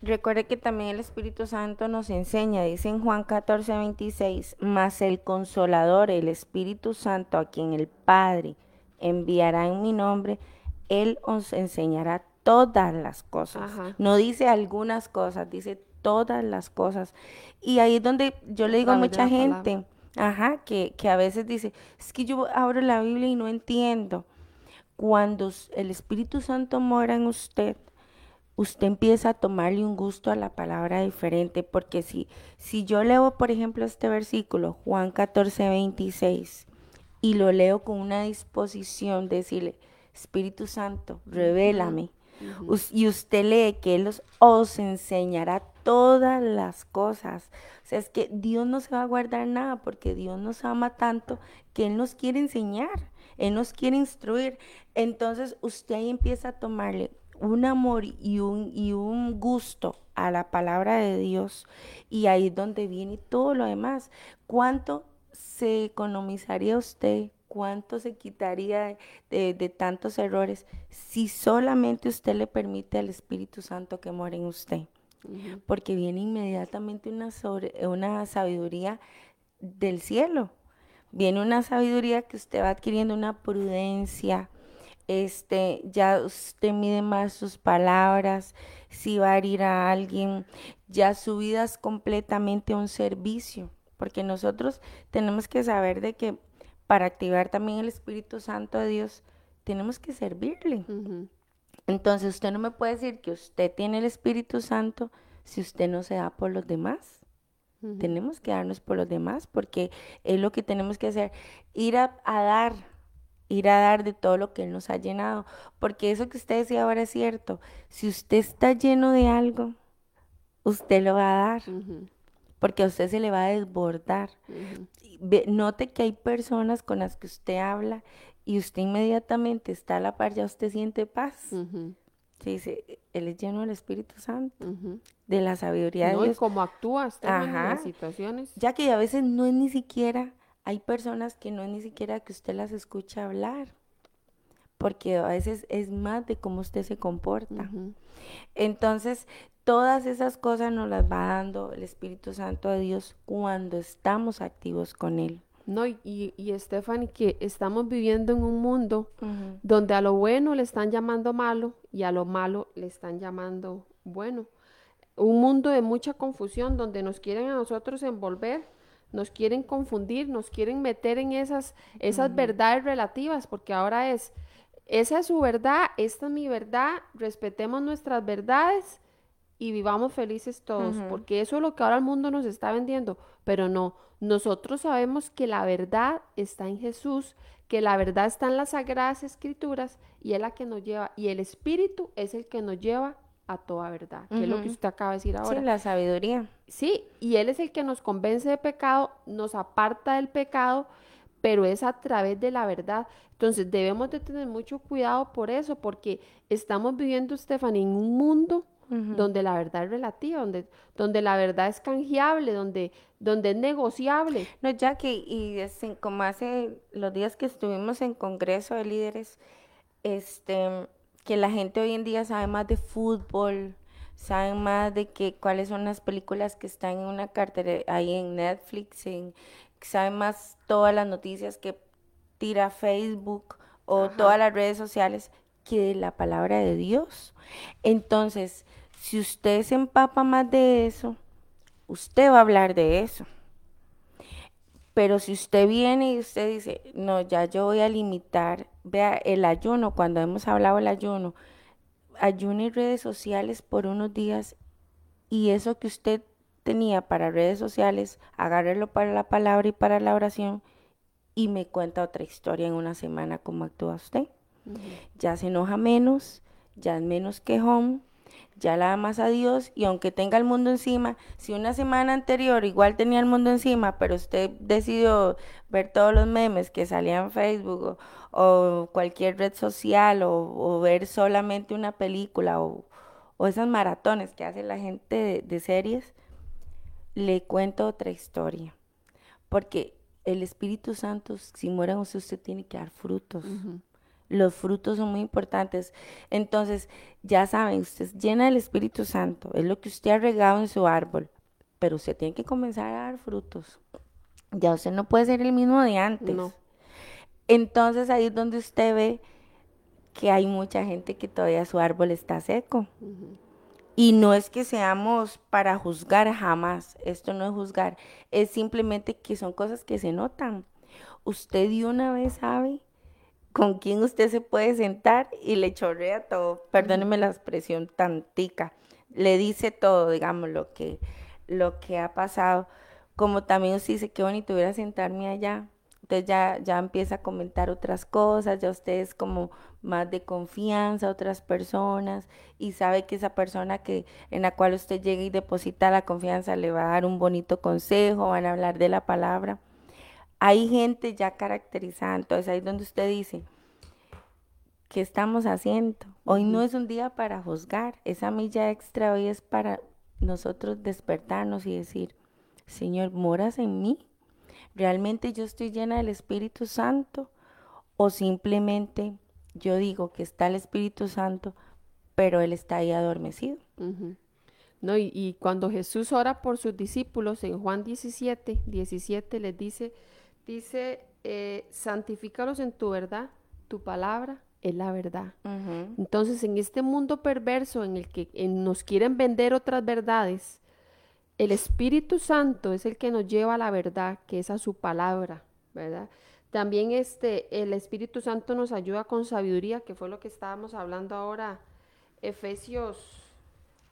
Recuerde que también el Espíritu Santo nos enseña, dice en Juan 14, 26, mas el consolador, el Espíritu Santo, a quien el Padre enviará en mi nombre, Él os enseñará todas las cosas. No dice algunas cosas, dice todas las cosas. Y ahí es donde yo le digo a mucha gente, ajá, que, que a veces dice, es que yo abro la Biblia y no entiendo. Cuando el Espíritu Santo mora en usted, usted empieza a tomarle un gusto a la palabra diferente, porque si, si yo leo, por ejemplo, este versículo, Juan 14, 26, y lo leo con una disposición de decirle, Espíritu Santo, revélame, y usted lee que Él os, enseñará todas las cosas. O sea, es que Dios no se va a guardar nada, porque Dios nos ama tanto que Él nos quiere enseñar. Él nos quiere instruir. Entonces usted ahí empieza a tomarle un amor y un, y un gusto a la palabra de Dios y ahí es donde viene todo lo demás. ¿Cuánto se economizaría usted? ¿Cuánto se quitaría de, tantos errores si solamente usted le permite al Espíritu Santo que more en usted? Porque viene inmediatamente una, sobre, una sabiduría del cielo. Viene una sabiduría que usted va adquiriendo, una prudencia, este, ya usted mide más sus palabras, si va a herir a alguien, ya su vida es completamente un servicio, porque nosotros tenemos que saber de que para activar también el Espíritu Santo de Dios, tenemos que servirle. Entonces usted no me puede decir que usted tiene el Espíritu Santo si usted no se da por los demás. Tenemos que darnos por los demás porque es lo que tenemos que hacer, ir a, a dar, ir a dar de todo lo que Él nos ha llenado. Porque eso que usted decía ahora es cierto. Si usted está lleno de algo, usted lo va a dar. Porque a usted se le va a desbordar. Y Note que hay personas con las que usted habla y usted inmediatamente está a la par, ya usted siente paz. Dice, Él es lleno del Espíritu Santo, de la sabiduría de No, y Dios. cómo actúas Stephanie, en las situaciones. Ya que a veces no es ni siquiera, hay personas que no es ni siquiera que usted las escucha hablar, porque a veces es más de cómo usted se comporta. Entonces, todas esas cosas nos las va dando el Espíritu Santo de Dios cuando estamos activos con Él. No, y, y, y Stephanie, que estamos viviendo en un mundo donde a lo bueno le están llamando malo y a lo malo le están llamando bueno. Un mundo de mucha confusión donde nos quieren a nosotros envolver, nos quieren confundir, nos quieren meter en esas, esas verdades relativas, porque ahora es, esa es su verdad, esta es mi verdad, respetemos nuestras verdades y vivamos felices todos, porque eso es lo que ahora el mundo nos está vendiendo, pero no, nosotros sabemos que la verdad está en Jesús, que la verdad está en las sagradas escrituras y es la que nos lleva, y el Espíritu es el que nos lleva a toda verdad, que es lo que usted acaba de decir ahora. Sí, la sabiduría. Sí, y Él es el que nos convence de pecado, nos aparta del pecado, pero es a través de la verdad. Entonces debemos de tener mucho cuidado por eso, porque estamos viviendo, Stephanie, en un mundo donde la verdad es relativa, donde, donde la verdad es canjeable, donde, donde es negociable. No, ya que, y es como hace los días que estuvimos en Congreso de Líderes, este, que la gente hoy en día sabe más de fútbol, sabe más de que cuáles son las películas que están en una cartera ahí en Netflix, en, sabe más todas las noticias que tira Facebook o Ajá. todas las redes sociales que de la palabra de Dios. Entonces, si usted se empapa más de eso, usted va a hablar de eso. Pero si usted viene y usted dice, no, ya yo voy a limitar, vea, el ayuno, cuando hemos hablado del ayuno, ayune redes sociales por unos días y eso que usted tenía para redes sociales, agárrelo para la palabra y para la oración y me cuenta otra historia en una semana cómo actúa usted. Ya se enoja menos, ya es menos quejón, ya la da más a Dios y aunque tenga el mundo encima, si una semana anterior igual tenía el mundo encima, pero usted decidió ver todos los memes que salían en Facebook o, cualquier red social o, ver solamente una película o, o esas maratones que hace la gente de, series, le cuento otra historia. Porque el Espíritu Santo, si muere usted, usted tiene que dar frutos. Los frutos son muy importantes. Entonces, ya saben, usted es llena del Espíritu Santo, es lo que usted ha regado en su árbol, pero usted tiene que comenzar a dar frutos. Ya usted no puede ser el mismo de antes. No. Entonces ahí es donde usted ve que hay mucha gente que todavía su árbol está seco. Y no es que seamos para juzgar jamás, esto no es juzgar, es simplemente que son cosas que se notan. Usted de una vez sabe con quién usted se puede sentar y le chorrea todo, perdónenme la expresión tan tica, le dice todo, digamos, lo que, lo que ha pasado, como también usted dice, qué bonito hubiera sentarme allá, entonces ya, ya empieza a comentar otras cosas, ya usted es como más de confianza a otras personas y sabe que esa persona que en la cual usted llega y deposita la confianza le va a dar un bonito consejo, van a hablar de la palabra. Hay gente ya caracterizada, entonces ahí es donde usted dice, ¿qué estamos haciendo? Hoy no es un día para juzgar, esa milla extra hoy es para nosotros despertarnos y decir, Señor, moras en mí. ¿Realmente yo estoy llena del Espíritu Santo? ¿O simplemente yo digo que está el Espíritu Santo, pero Él está ahí adormecido? No, y, y cuando Jesús ora por sus discípulos en Juan 17, 17 les dice, dice, eh, santifícalos en tu verdad, tu palabra es la verdad. Entonces, en este mundo perverso en el que en- nos quieren vender otras verdades, el Espíritu Santo es el que nos lleva a la verdad, que es a su palabra, ¿verdad? También este, el Espíritu Santo nos ayuda con sabiduría, que fue lo que estábamos hablando ahora. Efesios,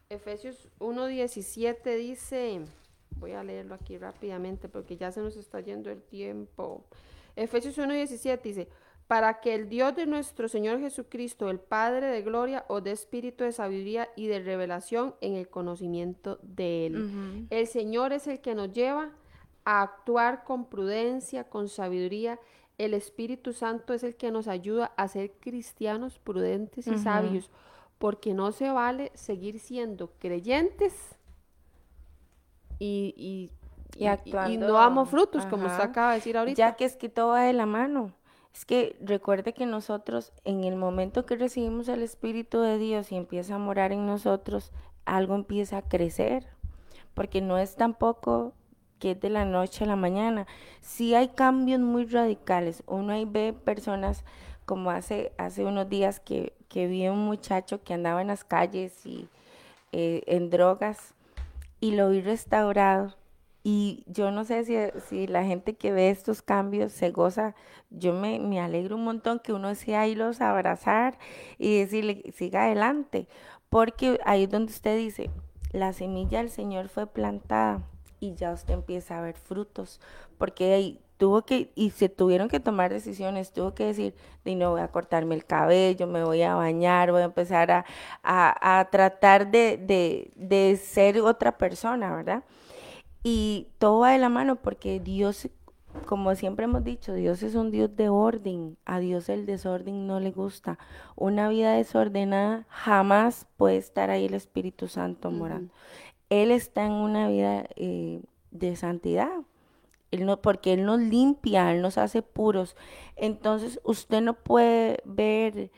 Efesios 1.17 dice, voy a leerlo aquí rápidamente porque ya se nos está yendo el tiempo. Efesios 1.17 dice, para que el Dios de nuestro Señor Jesucristo, el Padre de gloria, os dé espíritu de sabiduría y de revelación en el conocimiento de Él. El Señor es el que nos lleva a actuar con prudencia, con sabiduría. El Espíritu Santo es el que nos ayuda a ser cristianos prudentes y sabios, porque no se vale seguir siendo creyentes y, y, y, no damos frutos, como usted acaba de decir ahorita. Ya que es que todo va de la mano. Es que recuerde que nosotros, en el momento que recibimos el Espíritu de Dios y empieza a morar en nosotros, algo empieza a crecer, porque no es tampoco que es de la noche a la mañana. Sí hay cambios muy radicales. Uno ahí ve personas como hace, hace unos días que, que vi un muchacho que andaba en las calles y eh, en drogas y lo vi restaurado. Y yo no sé si, si, la gente que ve estos cambios se goza, yo me, me alegro un montón que uno sea los abrazar y decirle, siga adelante, porque ahí es donde usted dice, la semilla del Señor fue plantada y ya usted empieza a ver frutos, porque ahí tuvo que, y se tuvieron que tomar decisiones, tuvo que decir, de no voy a cortarme el cabello, me voy a bañar, voy a empezar a, a, a tratar de, de, de ser otra persona, ¿verdad? Y todo va de la mano porque Dios, como siempre hemos dicho, Dios es un Dios de orden. A Dios el desorden no le gusta. Una vida desordenada jamás puede estar ahí el Espíritu Santo morando. Él está en una vida eh, de santidad. Él no, porque Él nos limpia, Él nos hace puros. Entonces usted no puede ver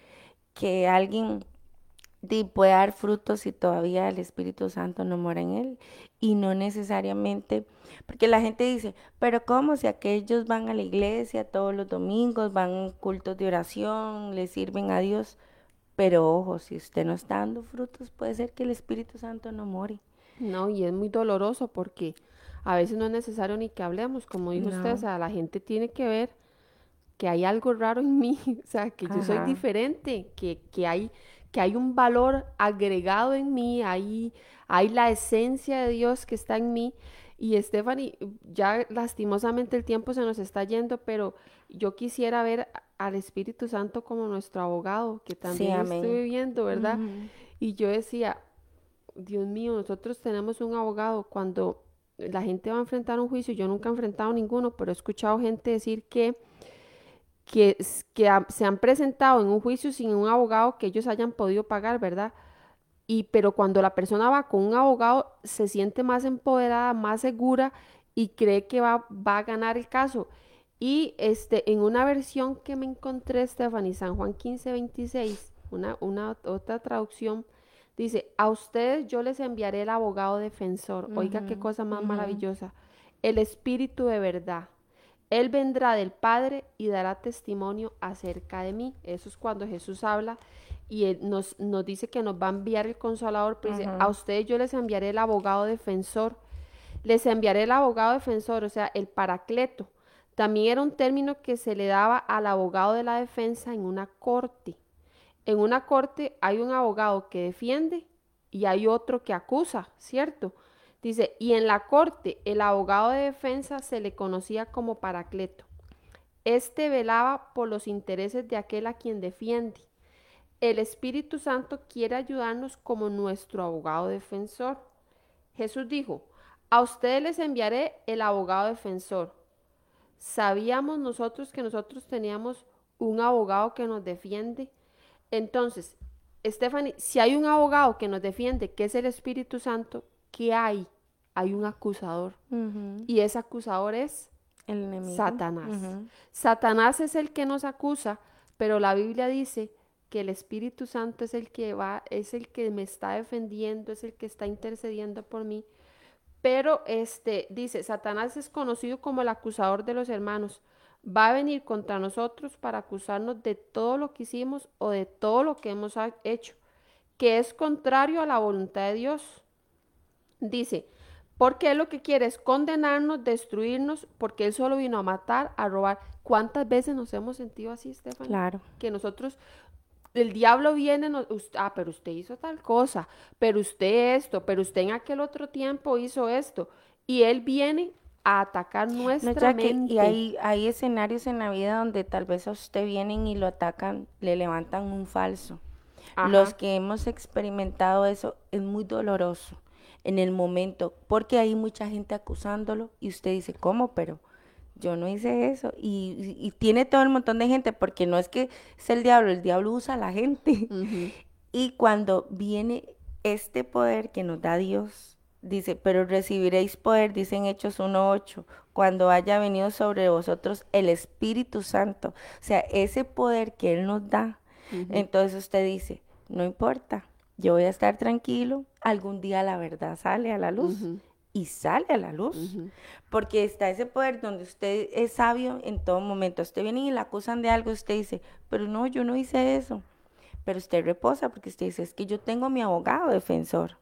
que alguien puede dar frutos si todavía el Espíritu Santo no mora en él y no necesariamente, porque la gente dice, pero ¿cómo si aquellos van a la iglesia todos los domingos, van a cultos de oración, le sirven a Dios? Pero ojo, si usted no está dando frutos, puede ser que el Espíritu Santo no more. No, y es muy doloroso porque a veces no es necesario ni que hablemos, como dijo usted, o sea, la gente tiene que ver que hay algo raro en mí, o sea, que yo soy diferente, que, que hay que hay un valor agregado en mí, hay, hay la esencia de Dios que está en mí. Y Stephanie, ya lastimosamente el tiempo se nos está yendo, pero yo quisiera ver al Espíritu Santo como nuestro abogado, que también estoy viviendo, ¿verdad? Y yo decía, Dios mío, nosotros tenemos un abogado cuando la gente va a enfrentar un juicio, yo nunca he enfrentado ninguno, pero he escuchado gente decir que que, se han presentado en un juicio sin un abogado que ellos hayan podido pagar, ¿verdad? Y pero cuando la persona va con un abogado se siente más empoderada, más segura y cree que va, va a ganar el caso. Y este, en una versión que me encontré, Stephanie, San Juan 15, 26, una, una otra traducción, dice, a ustedes yo les enviaré el abogado defensor. Oiga, qué cosa más maravillosa. El espíritu de verdad él vendrá del Padre y dará testimonio acerca de mí. Eso es cuando Jesús habla y él nos, nos dice que nos va a enviar el consolador. Pues a ustedes yo les enviaré el abogado defensor. Les enviaré el abogado defensor, o sea, el paracleto. También era un término que se le daba al abogado de la defensa en una corte. En una corte hay un abogado que defiende y hay otro que acusa, ¿cierto? Dice, y en la corte el abogado de defensa se le conocía como Paracleto. Este velaba por los intereses de aquel a quien defiende. El Espíritu Santo quiere ayudarnos como nuestro abogado defensor. Jesús dijo, a ustedes les enviaré el abogado defensor. ¿Sabíamos nosotros que nosotros teníamos un abogado que nos defiende? Entonces, Stephanie, si hay un abogado que nos defiende, que es el Espíritu Santo, ¿qué hay? Hay un acusador. Y ese acusador es el enemigo. Satanás. Satanás es el que nos acusa, pero la Biblia dice que el Espíritu Santo es el que va, es el que me está defendiendo, es el que está intercediendo por mí. Pero este dice, Satanás es conocido como el acusador de los hermanos. Va a venir contra nosotros para acusarnos de todo lo que hicimos o de todo lo que hemos hecho, que es contrario a la voluntad de Dios. Dice, porque Él lo que quiere es condenarnos, destruirnos, porque Él solo vino a matar, a robar. ¿Cuántas veces nos hemos sentido así, Estefan? Claro. Que nosotros, el diablo viene, nos, ah, pero usted hizo tal cosa, pero usted esto, pero usted en aquel otro tiempo hizo esto. y él viene a atacar No, nuestra que- mente. y hay, hay escenarios en la vida donde tal vez a usted vienen y lo atacan, le levantan un falso. Ajá. Los que hemos experimentado eso es muy doloroso en el momento, porque hay mucha gente acusándolo y usted dice, ¿cómo? Pero yo no hice eso. Y, y- y tiene todo el montón de gente, porque no es que es el diablo, el diablo usa a la gente. Y cuando viene este poder que nos da Dios, dice, pero recibiréis poder, dicen Hechos 1.8, cuando haya venido sobre vosotros el Espíritu Santo. O sea, ese poder que Él nos da. Entonces usted dice, no importa, yo voy a estar tranquilo, algún día la verdad sale a la luz. Y sale a la luz. Porque está ese poder donde usted es sabio en todo momento. Usted viene y le acusan de algo, usted dice, pero no, yo no hice eso. Pero usted reposa porque usted dice, es que yo tengo mi abogado defensor.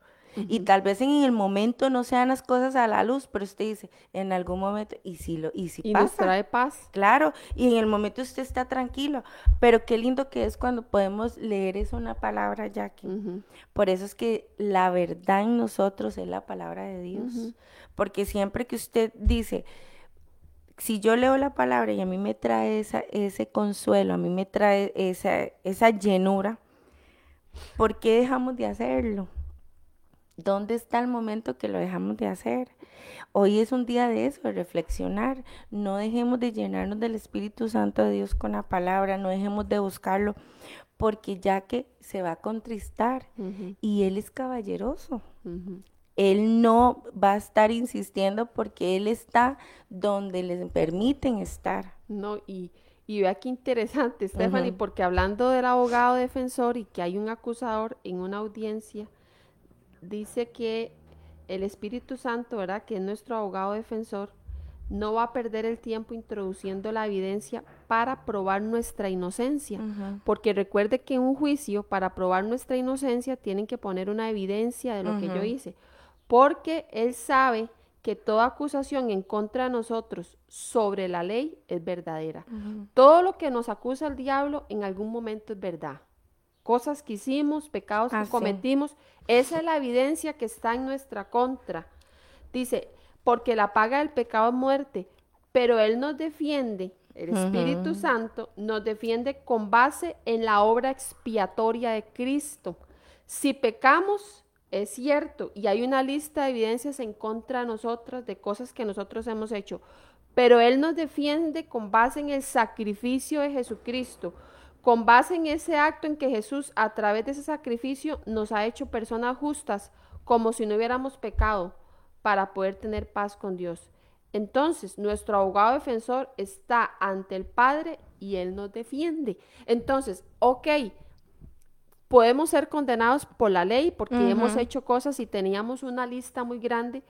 Y tal vez en el momento no sean las cosas a la luz, pero usted dice, en algún momento, y si lo, y si Y pasa. nos trae paz. Claro, y en el momento usted está tranquilo. Pero qué lindo que es cuando podemos leer eso una palabra, Jackie. Por eso es que la verdad en nosotros es la palabra de Dios. Porque siempre que usted dice, si yo leo la palabra y a mí me trae esa, ese consuelo, a mí me trae esa, esa llenura, ¿por qué dejamos de hacerlo? ¿Dónde está el momento que lo dejamos de hacer? Hoy es un día de eso, de reflexionar. No dejemos de llenarnos del Espíritu Santo de Dios con la palabra, no dejemos de buscarlo, porque ya que se va a contristar y Él es caballeroso. Él no va a estar insistiendo porque Él está donde les permiten estar. No, y, y vea qué interesante, Stephanie, porque hablando del abogado defensor y que hay un acusador en una audiencia, dice que el Espíritu Santo, ¿verdad? Que es nuestro abogado defensor, no va a perder el tiempo introduciendo la evidencia para probar nuestra inocencia. Porque recuerde que en un juicio, para probar nuestra inocencia, tienen que poner una evidencia de lo que yo hice. Porque él sabe que toda acusación en contra de nosotros sobre la ley es verdadera. Todo lo que nos acusa el diablo en algún momento es verdad. Cosas que hicimos, pecados que Ah, sí. cometimos, esa es la evidencia que está en nuestra contra. Dice, porque la paga del pecado es muerte, pero Él nos defiende, el Espíritu Santo nos defiende con base en la obra expiatoria de Cristo. Si pecamos, es cierto, y hay una lista de evidencias en contra de nosotras, de cosas que nosotros hemos hecho, pero Él nos defiende con base en el sacrificio de Jesucristo, con base en ese acto en que Jesús, a través de ese sacrificio, nos ha hecho personas justas, como si no hubiéramos pecado, para poder tener paz con Dios. Entonces, nuestro abogado defensor está ante el Padre y Él nos defiende. Entonces, ok, podemos ser condenados por la ley porque hemos hecho cosas y teníamos una lista muy grande,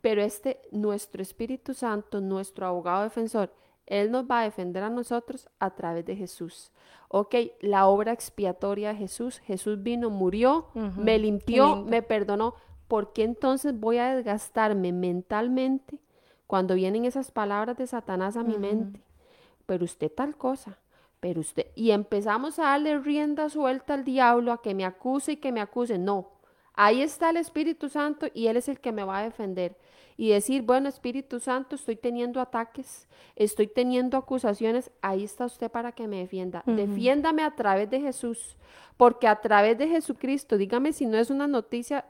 pero este, nuestro Espíritu Santo, nuestro abogado defensor, Él nos va a defender a nosotros a través de Jesús. Ok, la obra expiatoria de Jesús, Jesús vino, murió, me limpió, me perdonó. ¿Por qué entonces voy a desgastarme mentalmente cuando vienen esas palabras de Satanás a mi mente? Pero usted tal cosa, pero usted, y empezamos a darle rienda suelta al diablo a que me acuse y que me acuse. No, ahí está el Espíritu Santo y Él es el que me va a defender. Y decir, bueno, Espíritu Santo, estoy teniendo ataques, estoy teniendo acusaciones, ahí está usted para que me defienda. Defiéndame a través de Jesús, porque a través de Jesucristo, dígame si no es una noticia,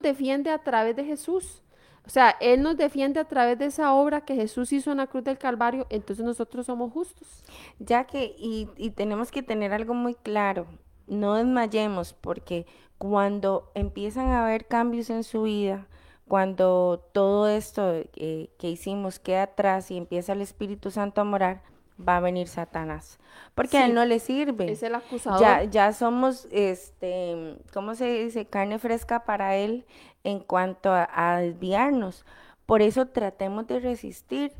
defiende a través de Jesús. O sea, Él nos defiende a través de esa obra que Jesús hizo en la cruz del Calvario, entonces nosotros somos justos. Ya que, y, y tenemos que tener algo muy claro, no desmayemos porque cuando empiezan a haber cambios en su vida, cuando todo esto eh, que hicimos queda atrás y empieza el Espíritu Santo a morar, va a venir Satanás, porque a él no le sirve. Es el acusador. Ya, ya somos, este, ¿cómo se dice? Carne fresca para él en cuanto a, a desviarnos. Por eso tratemos de resistir,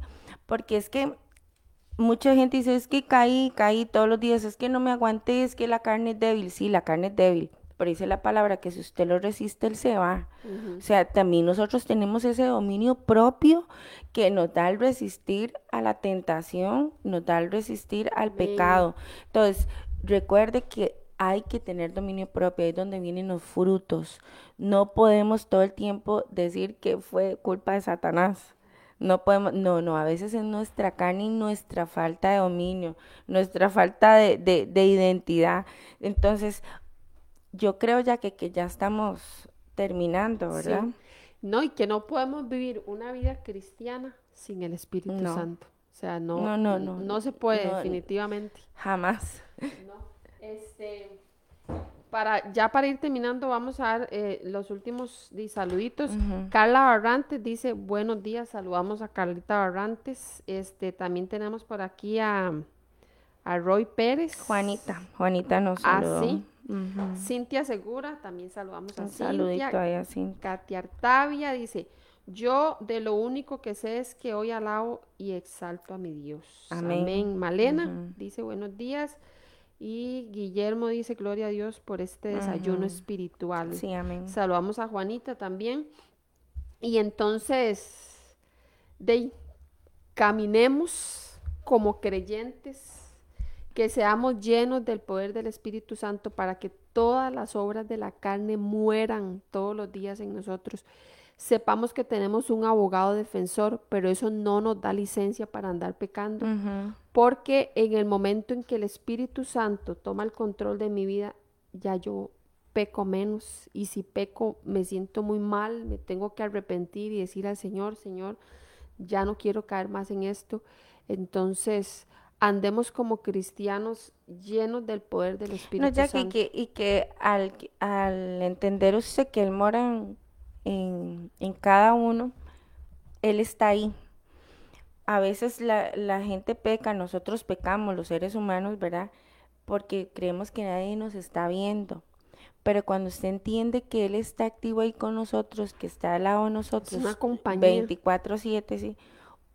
porque es que mucha gente dice, es que caí, caí todos los días, es que no me aguanté, es que la carne es débil. Sí, la carne es débil, pero dice la palabra que si usted lo resiste, él se va. O sea, también nosotros tenemos ese dominio propio que nos da el resistir a la tentación, nos da el resistir al pecado. Entonces, recuerde que hay que tener dominio propio, ahí es donde vienen los frutos. No podemos todo el tiempo decir que fue culpa de Satanás. No podemos, no, no, a veces es nuestra carne y nuestra falta de dominio, nuestra falta de, de, de identidad. Entonces, yo creo ya que, que ya estamos terminando, ¿verdad? Sí. No, y que no podemos vivir una vida cristiana sin el Espíritu No. Santo. O sea, no, No, no, no, no se puede definitivamente. Jamás. No. Este, para, ya para ir terminando, vamos a dar eh, los últimos di- saluditos. Carla Barrantes dice, buenos días, saludamos a Carlita Barrantes. Este, también tenemos por aquí a, a Roy Pérez. Juanita, Juanita nos Ah, saludó. sí. Ujú. Cintia Segura, también saludamos a Un Cintia. saludito ahí así. Katia Artavia dice, yo de lo único que sé es que hoy alabo y exalto a mi Dios. Amén. Malena dice buenos días. Y Guillermo dice, gloria a Dios por este desayuno espiritual. Sí, amén. Saludamos a Juanita también. Y entonces, de caminemos como creyentes, que seamos llenos del poder del Espíritu Santo para que todas las obras de la carne mueran todos los días en nosotros. Sepamos que tenemos un abogado defensor, pero eso no nos da licencia para andar pecando. Porque en el momento en que el Espíritu Santo toma el control de mi vida, ya yo peco menos. Y si peco, me siento muy mal, me tengo que arrepentir y decir al Señor, Señor, ya no quiero caer más en esto. Entonces, andemos como cristianos llenos del poder del Espíritu No, ya que, Santo. que- y que al, al entender usted que Él mora en, en, en cada uno, Él está ahí. A veces la, la gente peca, nosotros pecamos, los seres humanos, ¿verdad? Porque creemos que nadie nos está viendo. Pero cuando usted entiende que Él está activo ahí con nosotros, que está al lado de nosotros, una compañía. 24/7, sí,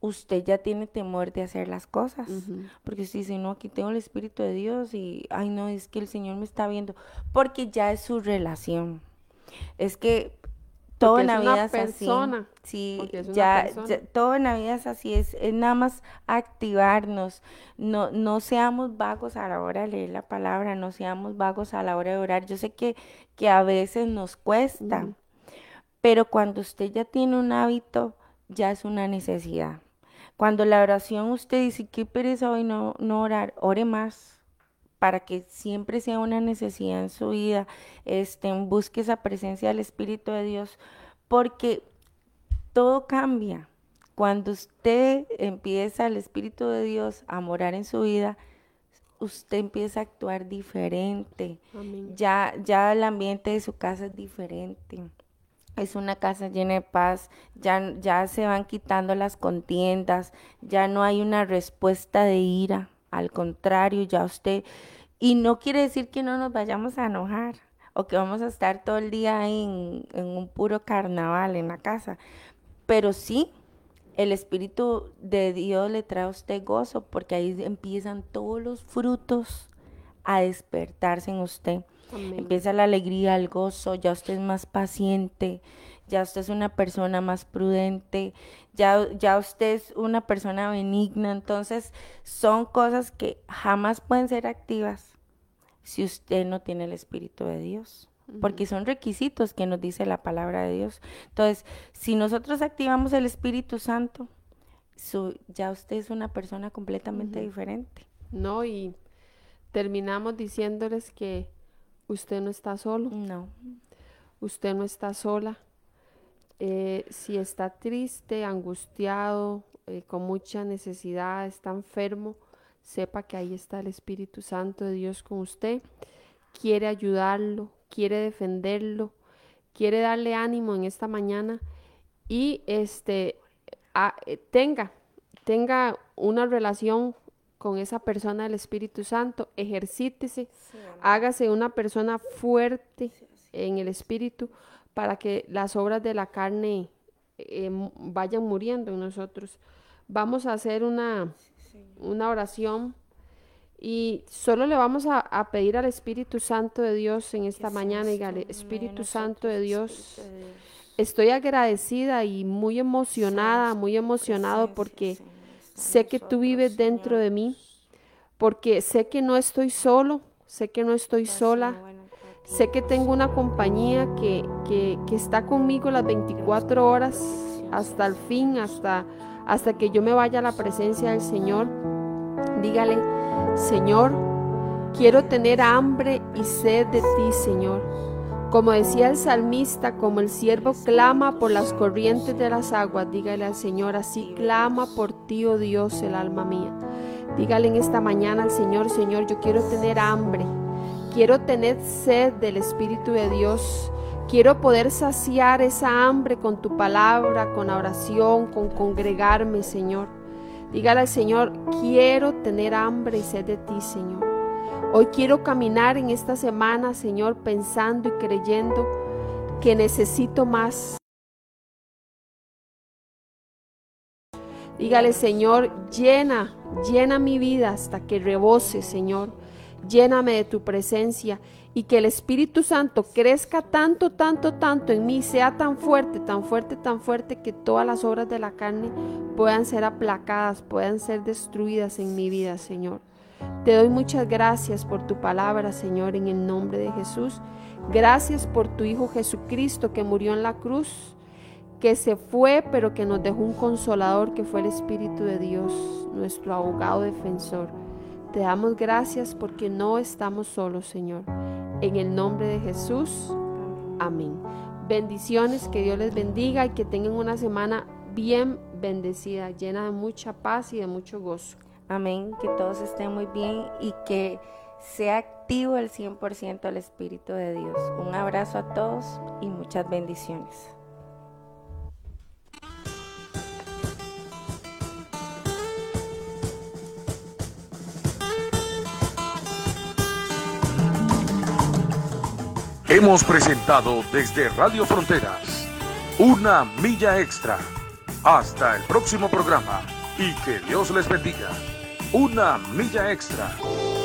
usted ya tiene temor de hacer las cosas. Porque usted dice, no, aquí tengo el Espíritu de Dios y, ay, no, es que el Señor me está viendo. Porque ya es su relación. Es que todo Porque en la es una vida es persona, así. Sí, es una ya, persona. ya- todo en la vida es así. Es, es nada más activarnos. No, no seamos vagos a la hora de leer la palabra, no seamos vagos a la hora de orar. Yo sé que, que a veces nos cuesta, pero cuando usted ya tiene un hábito, ya es una necesidad. Cuando la oración usted dice, qué pereza hoy no, no orar, ore más para que siempre sea una necesidad en su vida, este, busque esa presencia del Espíritu de Dios, porque todo cambia. Cuando usted empieza el Espíritu de Dios a morar en su vida, usted empieza a actuar diferente. Amén. Ya, ya el ambiente de su casa es diferente. Es una casa llena de paz, ya, ya se van quitando las contiendas, ya no hay una respuesta de ira, al contrario, ya usted, y no quiere decir que no nos vayamos a enojar o que vamos a estar todo el día en, en un puro carnaval en la casa, pero sí, el Espíritu de Dios le trae a usted gozo porque ahí empiezan todos los frutos a despertarse en usted. Amén. Empieza la alegría, el gozo, ya usted es más paciente, ya usted es una persona más prudente, ya, ya usted es una persona benigna. Entonces, son cosas que jamás pueden ser activas si usted no tiene el Espíritu de Dios. Porque son requisitos que nos dice la palabra de Dios. Entonces, si nosotros activamos el Espíritu Santo, su- ya usted es una persona completamente diferente. No, y terminamos diciéndoles que usted no está solo. No. Usted no está sola. Eh, si está triste, angustiado, eh, con mucha necesidad, está enfermo, sepa que ahí está el Espíritu Santo de Dios con usted. Quiere ayudarlo, quiere defenderlo, quiere darle ánimo en esta mañana y este a- eh, tenga, tenga una relación con esa persona del Espíritu Santo, ejercítese, hágase una persona fuerte en el Espíritu para que las obras de la carne eh, vayan muriendo en nosotros. Vamos a hacer una, una oración y solo le vamos a, a pedir al Espíritu Santo de Dios en esta mañana, dígale, Espíritu Santo de Dios, estoy agradecida y muy emocionada, muy emocionado porque sé que tú vives dentro de mí, porque sé que no estoy solo, sé que no estoy sola, sé que tengo una compañía que, que, que está conmigo las 24 horas hasta el fin, hasta, hasta que yo me vaya a la presencia del Señor. Dígale, Señor, quiero tener hambre y sed de ti, Señor. Como decía el salmista, como el siervo clama por las corrientes de las aguas, dígale al Señor, así clama por ti, oh Dios, el alma mía. Dígale en esta mañana al Señor, Señor, yo quiero tener hambre, quiero tener sed del Espíritu de Dios. Quiero poder saciar esa hambre con tu palabra, con oración, con congregarme, Señor. Dígale al Señor, quiero tener hambre y sed de ti, Señor. Hoy quiero caminar en esta semana, Señor, pensando y creyendo que necesito más. Dígale, Señor, llena, llena mi vida hasta que rebose, Señor. Lléname de tu presencia y que el Espíritu Santo crezca tanto, tanto, tanto en mí, sea tan fuerte, tan fuerte, tan fuerte que todas las obras de la carne puedan ser aplacadas, puedan ser destruidas en mi vida, Señor. Te doy muchas gracias por tu palabra, Señor, en el nombre de Jesús. Gracias por tu Hijo Jesucristo que murió en la cruz, que se fue, pero que nos dejó un consolador que fue el Espíritu de Dios, nuestro abogado defensor. Te damos gracias porque no estamos solos, Señor. En el nombre de Jesús. Amén. Bendiciones, que Dios les bendiga y que tengan una semana bien bendecida, llena de mucha paz y de mucho gozo. Amén, que todos estén muy bien y que sea activo el 100% el Espíritu de Dios. Un abrazo a todos y muchas bendiciones. Hemos presentado desde Radio Fronteras una milla extra. Hasta el próximo programa y que Dios les bendiga. Una milla extra.